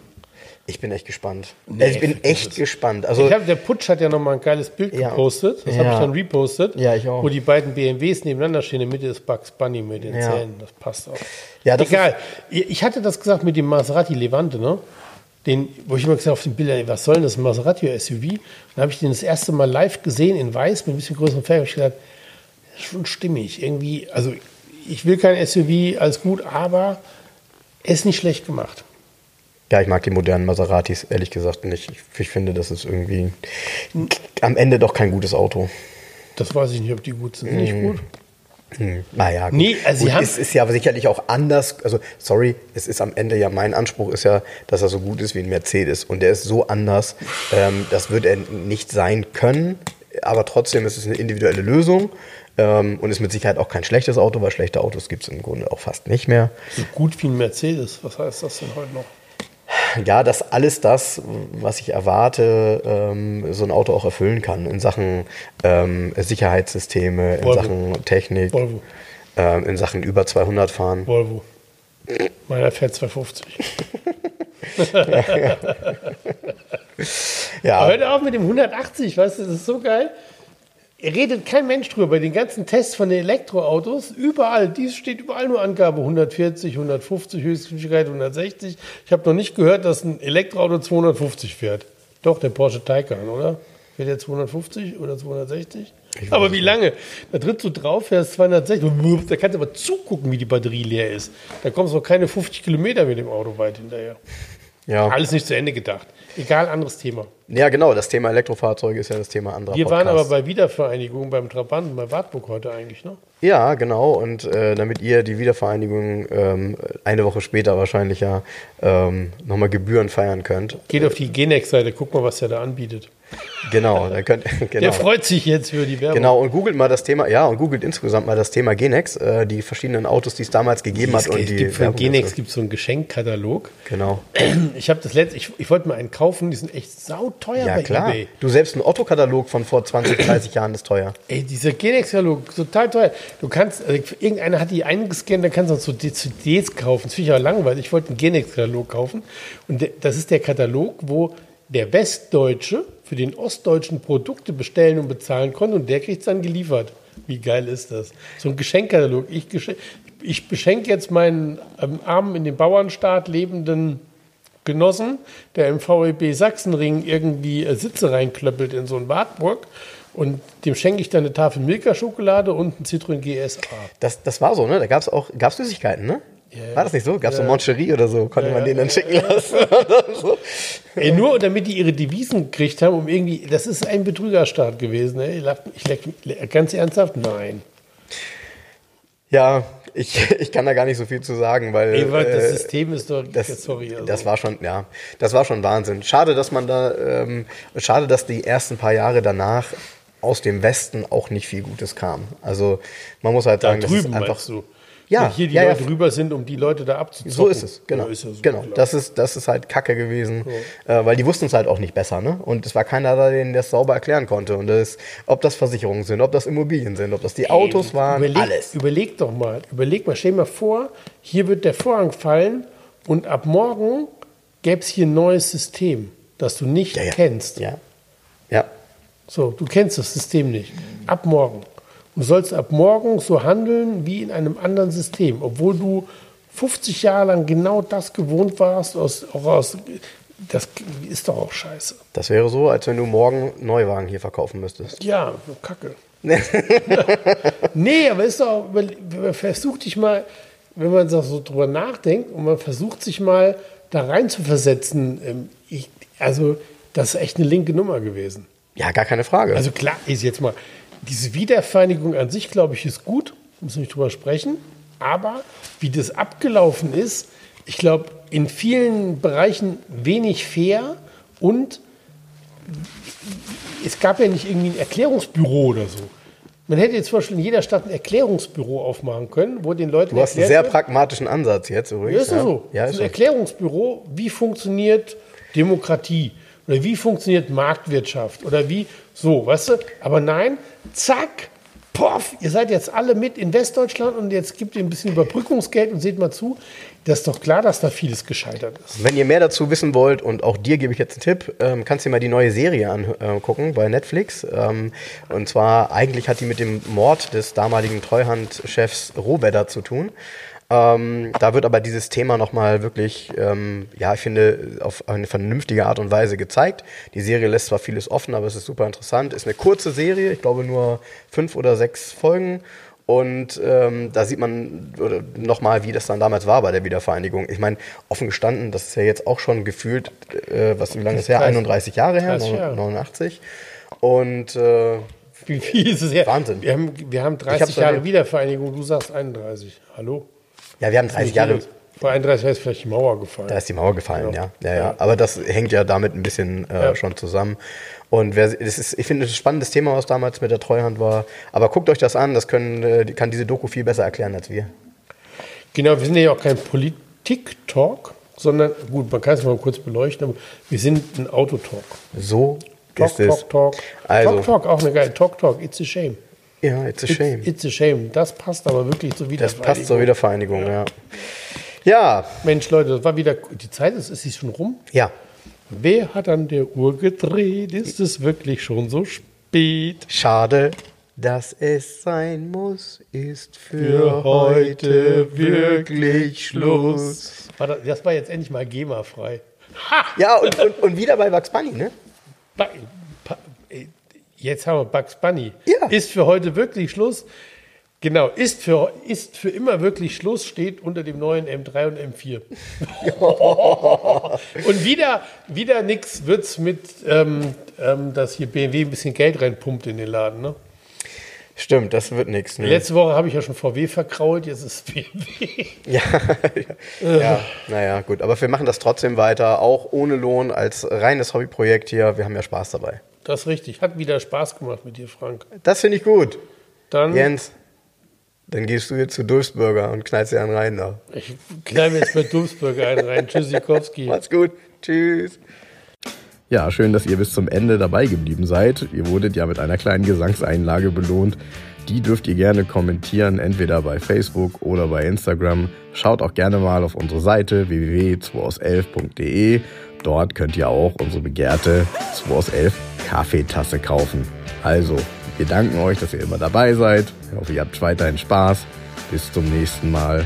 Speaker 1: Ich bin echt gespannt.
Speaker 2: Nee,
Speaker 1: also ich bin echt
Speaker 2: es.
Speaker 1: gespannt. Also,
Speaker 2: Ich hab, der Putsch hat ja noch mal ein geiles Bild
Speaker 1: Ja.
Speaker 2: gepostet. Das habe
Speaker 1: Ja.
Speaker 2: ich dann repostet.
Speaker 1: Ja, ich auch.
Speaker 2: Wo die beiden BMWs nebeneinander stehen. In der Mitte ist Bugs Bunny mit den
Speaker 1: Ja.
Speaker 2: Zähnen. Das passt auch.
Speaker 1: Ja, das
Speaker 2: Egal. Ich hatte das gesagt mit dem Maserati Levante, ne? Den, wo ich immer gesagt habe auf den Bildern, was soll denn das, ein Maserati oder SUV? Dann habe ich den das erste Mal live gesehen in weiß mit ein bisschen größeren Felgen. Ich gedacht, das ist schon stimmig. Irgendwie, also ich will kein SUV, alles gut, aber er ist nicht schlecht gemacht.
Speaker 1: Ja, ich mag die modernen Maseratis, ehrlich gesagt nicht. Ich, ich finde, das ist irgendwie am Ende doch kein gutes Auto.
Speaker 2: Das weiß ich nicht, ob die gut sind. Nicht gut?
Speaker 1: Hm. Naja, gut.
Speaker 2: Nee, also
Speaker 1: gut, es ist ja sicherlich auch anders. Also, sorry, es ist am Ende ja mein Anspruch ist ja, dass er so gut ist wie ein Mercedes. Und der ist so anders. Ähm, das wird er nicht sein können. Aber trotzdem ist es eine individuelle Lösung. Ähm, und ist mit Sicherheit auch kein schlechtes Auto, weil schlechte Autos gibt es im Grunde auch fast nicht mehr.
Speaker 2: So gut wie ein Mercedes. Was heißt das denn heute noch?
Speaker 1: Ja, dass alles das, was ich erwarte, ähm, so ein Auto auch erfüllen kann in Sachen ähm, Sicherheitssysteme, in
Speaker 2: Volvo.
Speaker 1: Sachen Technik,
Speaker 2: Volvo.
Speaker 1: ähm, in Sachen über 200 fahren.
Speaker 2: Volvo. Meiner fährt 250.
Speaker 1: Ja,
Speaker 2: Hört auf mit dem 180, weißt du, das ist so geil. Redet kein Mensch drüber. Bei den ganzen Tests von den Elektroautos, überall, dies steht überall nur Angabe 140, 150, Höchstgeschwindigkeit 160. Ich habe noch nicht gehört, dass ein Elektroauto 250 fährt. Doch, der Porsche Taycan, oder? Fährt der 250 oder 260? Aber wie lange? Da trittst du drauf, fährst 260, da kannst du aber zugucken, wie die Batterie leer ist. Da kommst du noch keine 50 Kilometer mit dem Auto weit hinterher.
Speaker 1: Ja.
Speaker 2: Alles nicht zu Ende gedacht. Egal, anderes Thema.
Speaker 1: ja, genau. Das Thema Elektrofahrzeuge ist ja das Thema anderer
Speaker 2: Wir waren aber bei Wiedervereinigung beim Trabanten bei Wartburg heute eigentlich, ne?
Speaker 1: Ja, genau. Und äh, damit ihr die Wiedervereinigung ähm, eine Woche später wahrscheinlich ja ähm, nochmal Gebühren feiern könnt.
Speaker 2: Geht auf die Genex-Seite, guck mal, was der da anbietet.
Speaker 1: Genau, dann könnt genau.
Speaker 2: Der freut sich jetzt für die Werbung.
Speaker 1: Genau, und googelt mal das Thema, ja, und googelt insgesamt mal das Thema Genex, äh, die verschiedenen Autos, die es damals gegeben
Speaker 2: Es
Speaker 1: hat. Und
Speaker 2: gibt,
Speaker 1: die
Speaker 2: gibt von
Speaker 1: Werbung
Speaker 2: Genex gibt so einen Geschenkkatalog.
Speaker 1: Genau.
Speaker 2: Ich habe das letzte, ich, ich wollte mal einen kaufen, die sind echt sauteuer
Speaker 1: Ja,
Speaker 2: bei
Speaker 1: klar.
Speaker 2: eBay.
Speaker 1: Du selbst ein Otto-Katalog von vor 20, 30 Jahren ist teuer.
Speaker 2: Ey, dieser Genex-Katalog, total teuer. Du kannst, also irgendeiner hat die eingescannt, da kannst du so CDs kaufen. Das finde ich aber langweilig. Ich wollte einen Genex-Katalog kaufen. Und das ist der Katalog, wo der Westdeutsche für den Ostdeutschen Produkte bestellen und bezahlen konnte und der kriegt es dann geliefert. Wie geil ist das? So ein Geschenkkatalog. Ich, ich beschenke jetzt meinen ähm, armen in dem Bauernstaat lebenden Genossen, der im VEB Sachsenring irgendwie äh, Sitze reinklöppelt in so ein Wartburg. Und dem schenke ich dann eine Tafel Milka-Schokolade und ein Citroën GSA.
Speaker 1: Das, das war so, ne? Da gab es auch gab's Süßigkeiten, ne?
Speaker 2: Ja.
Speaker 1: War das nicht so? Gab es so
Speaker 2: Ja.
Speaker 1: Moncherie oder so? Konnte man den dann schicken lassen? so.
Speaker 2: Ey, nur damit die ihre Devisen gekriegt haben, um irgendwie. Das ist ein Betrügerstaat gewesen. Ey. Ich, lach- ich leck- ganz ernsthaft? Nein.
Speaker 1: Ja, ich, ich kann da gar nicht so viel zu sagen, weil.
Speaker 2: Ey, weil das
Speaker 1: äh,
Speaker 2: System ist doch.
Speaker 1: Das,
Speaker 2: sorry. Also.
Speaker 1: das war schon, ja, das war schon Wahnsinn. Schade, dass man da, ähm, schade, dass die ersten paar Jahre danach aus dem Westen auch nicht viel Gutes kam. Also man muss halt
Speaker 2: da
Speaker 1: sagen, das ist
Speaker 2: drüben
Speaker 1: einfach.
Speaker 2: du.
Speaker 1: Ja,
Speaker 2: hier die
Speaker 1: ja, ja.
Speaker 2: Leute rüber sind, um die Leute da abzuzocken.
Speaker 1: So ist es, genau.
Speaker 2: Ja, ist ja so,
Speaker 1: genau.
Speaker 2: klar.
Speaker 1: Das ist, das ist halt Kacke gewesen, äh, weil die wussten es halt auch nicht besser, ne? Und es war keiner da, den das sauber erklären konnte. Und das, ob das Versicherungen sind, ob das Immobilien sind, ob das die Autos waren,
Speaker 2: überleg,
Speaker 1: alles.
Speaker 2: Überleg doch mal, überleg mal, stell dir mal vor, hier wird der Vorhang fallen und ab morgen gäbe es hier ein neues System, das du nicht
Speaker 1: Ja, ja.
Speaker 2: kennst.
Speaker 1: Ja, ja.
Speaker 2: So, du kennst das System nicht. Ab morgen. Du sollst ab morgen so handeln wie in einem anderen System, obwohl du 50 Jahre lang genau das gewohnt warst, aus, auch aus, das ist doch auch scheiße.
Speaker 1: Das wäre so, als wenn du morgen Neuwagen hier verkaufen müsstest.
Speaker 2: Ja, kacke. nee, aber ist doch, versuch dich mal, wenn man so so drüber nachdenkt und man versucht sich mal da rein zu versetzen, ähm, ich, also das ist echt eine linke Nummer gewesen.
Speaker 1: Ja, gar keine Frage.
Speaker 2: Also klar ist jetzt mal, diese Wiedervereinigung an sich, glaube ich, ist gut, müssen wir nicht drüber sprechen, aber wie das abgelaufen ist, ich glaube, in vielen Bereichen wenig fair und es gab ja nicht irgendwie ein Erklärungsbüro oder so. Man hätte jetzt zum Beispiel in jeder Stadt ein Erklärungsbüro aufmachen können, wo den Leuten
Speaker 1: du hast einen sehr
Speaker 2: wird,
Speaker 1: pragmatischen Ansatz jetzt
Speaker 2: ja,
Speaker 1: übrigens.
Speaker 2: ist ja so.
Speaker 1: Ja, ist
Speaker 2: ein. Erklärungsbüro, wie funktioniert Demokratie oder wie funktioniert Marktwirtschaft oder wie so, weißt du? Aber nein, zack, poff, ihr seid jetzt alle mit in Westdeutschland und jetzt gibt ihr ein bisschen Überbrückungsgeld und seht mal zu. Das ist doch klar, dass da vieles gescheitert ist.
Speaker 1: Wenn ihr mehr dazu wissen wollt und auch dir gebe ich jetzt einen Tipp, ähm, kannst du dir mal die neue Serie angucken bei Netflix. Ähm, und zwar eigentlich hat die mit dem Mord des damaligen Treuhandchefs Rohwedder zu tun. Ähm, da wird aber dieses Thema nochmal wirklich, ähm, ja, ich finde, auf eine vernünftige Art und Weise gezeigt. Die Serie lässt zwar vieles offen, aber es ist super interessant. Ist eine kurze Serie, ich glaube nur fünf oder sechs Folgen. Und ähm, da sieht man nochmal, wie das dann damals war bei der Wiedervereinigung. Ich meine, offen gestanden, das ist ja jetzt auch schon gefühlt, äh, was wie lange ist her?
Speaker 2: 30
Speaker 1: 31 Jahre her,
Speaker 2: 30 Jahre.
Speaker 1: 89. Und äh,
Speaker 2: Wie viel ist es her?
Speaker 1: Wahnsinn.
Speaker 2: Wir haben, wir haben
Speaker 1: hab's
Speaker 2: 30 Jahre. Wiedervereinigung, du sagst 31. Hallo?
Speaker 1: Ja, wir haben 30 Jahre.
Speaker 2: Vor 31 ist vielleicht die Mauer gefallen.
Speaker 1: Da ist die Mauer gefallen,
Speaker 2: Ja.
Speaker 1: ja. Ja, ja. Aber das hängt ja damit ein bisschen äh,
Speaker 2: Ja.
Speaker 1: schon zusammen. Und wer, das ist, ich finde, das ist ein spannendes Thema, was damals mit der Treuhand war. Aber guckt euch das an, das können, äh, kann diese Doku viel besser erklären als wir.
Speaker 2: Genau, wir sind ja auch kein Politik-Talk, sondern, gut, man kann es mal kurz beleuchten, aber wir sind ein Autotalk.
Speaker 1: So
Speaker 2: Talk,
Speaker 1: ist es.
Speaker 2: Talk, Talk.
Speaker 1: Also-
Speaker 2: Talk, Talk, auch eine geile Talk, Talk, it's a shame.
Speaker 1: Ja, it's a shame.
Speaker 2: It's, it's a shame. Das passt aber wirklich zur
Speaker 1: Das passt zur
Speaker 2: Wiedervereinigung.
Speaker 1: Wiedervereinigung, ja. Ja,
Speaker 2: Mensch, Leute, das war wieder, die Zeit ist, ist sie schon rum?
Speaker 1: ja.
Speaker 2: Wer hat an der Uhr gedreht? Ist es wirklich schon so spät?
Speaker 1: Schade, dass es sein muss, ist für,
Speaker 2: Für
Speaker 1: heute wirklich Schluss.
Speaker 2: War das, das war jetzt endlich mal GEMA-frei.
Speaker 1: Ja, und, und, und wieder bei Bugs Bunny, ne?
Speaker 2: Äh, Jetzt haben wir Bugs Bunny.
Speaker 1: Ja.
Speaker 2: Ist für heute wirklich Schluss. Genau, ist für, ist für immer wirklich Schluss, steht unter dem neuen M3 und M4. und wieder, wieder nix wird's mit, ähm, ähm, dass hier BMW ein bisschen Geld reinpumpt in den Laden. Ne?
Speaker 1: Stimmt, das wird nichts. Ne?
Speaker 2: Letzte Woche habe ich ja schon VW verkrault, jetzt ist BMW.
Speaker 1: Ja, ja, naja, gut. Aber wir machen das trotzdem weiter, auch ohne Lohn, als reines Hobbyprojekt hier. Wir haben ja Spaß dabei.
Speaker 2: Das ist richtig. Hat wieder Spaß gemacht mit dir, Frank.
Speaker 1: Das finde ich gut.
Speaker 2: Dann,
Speaker 1: Jens, dann gehst du jetzt zu Dulfsburger und knallst dir einen rein da.
Speaker 2: ich knall mir jetzt bei Dulfsburger einen rein. Tschüssikowski.
Speaker 1: Macht's gut. Tschüss. Ja, schön, dass ihr bis zum Ende dabei geblieben seid. Ihr wurdet ja mit einer kleinen Gesangseinlage belohnt. Die dürft ihr gerne kommentieren, entweder bei Facebook oder bei Instagram. Schaut auch gerne mal auf unsere Seite www.2aus11.de. Dort könnt ihr auch unsere begehrte 2 aus 11 Kaffeetasse kaufen. Also, wir danken euch, dass ihr immer dabei seid. Ich hoffe, ihr habt weiterhin Spaß. Bis zum nächsten Mal.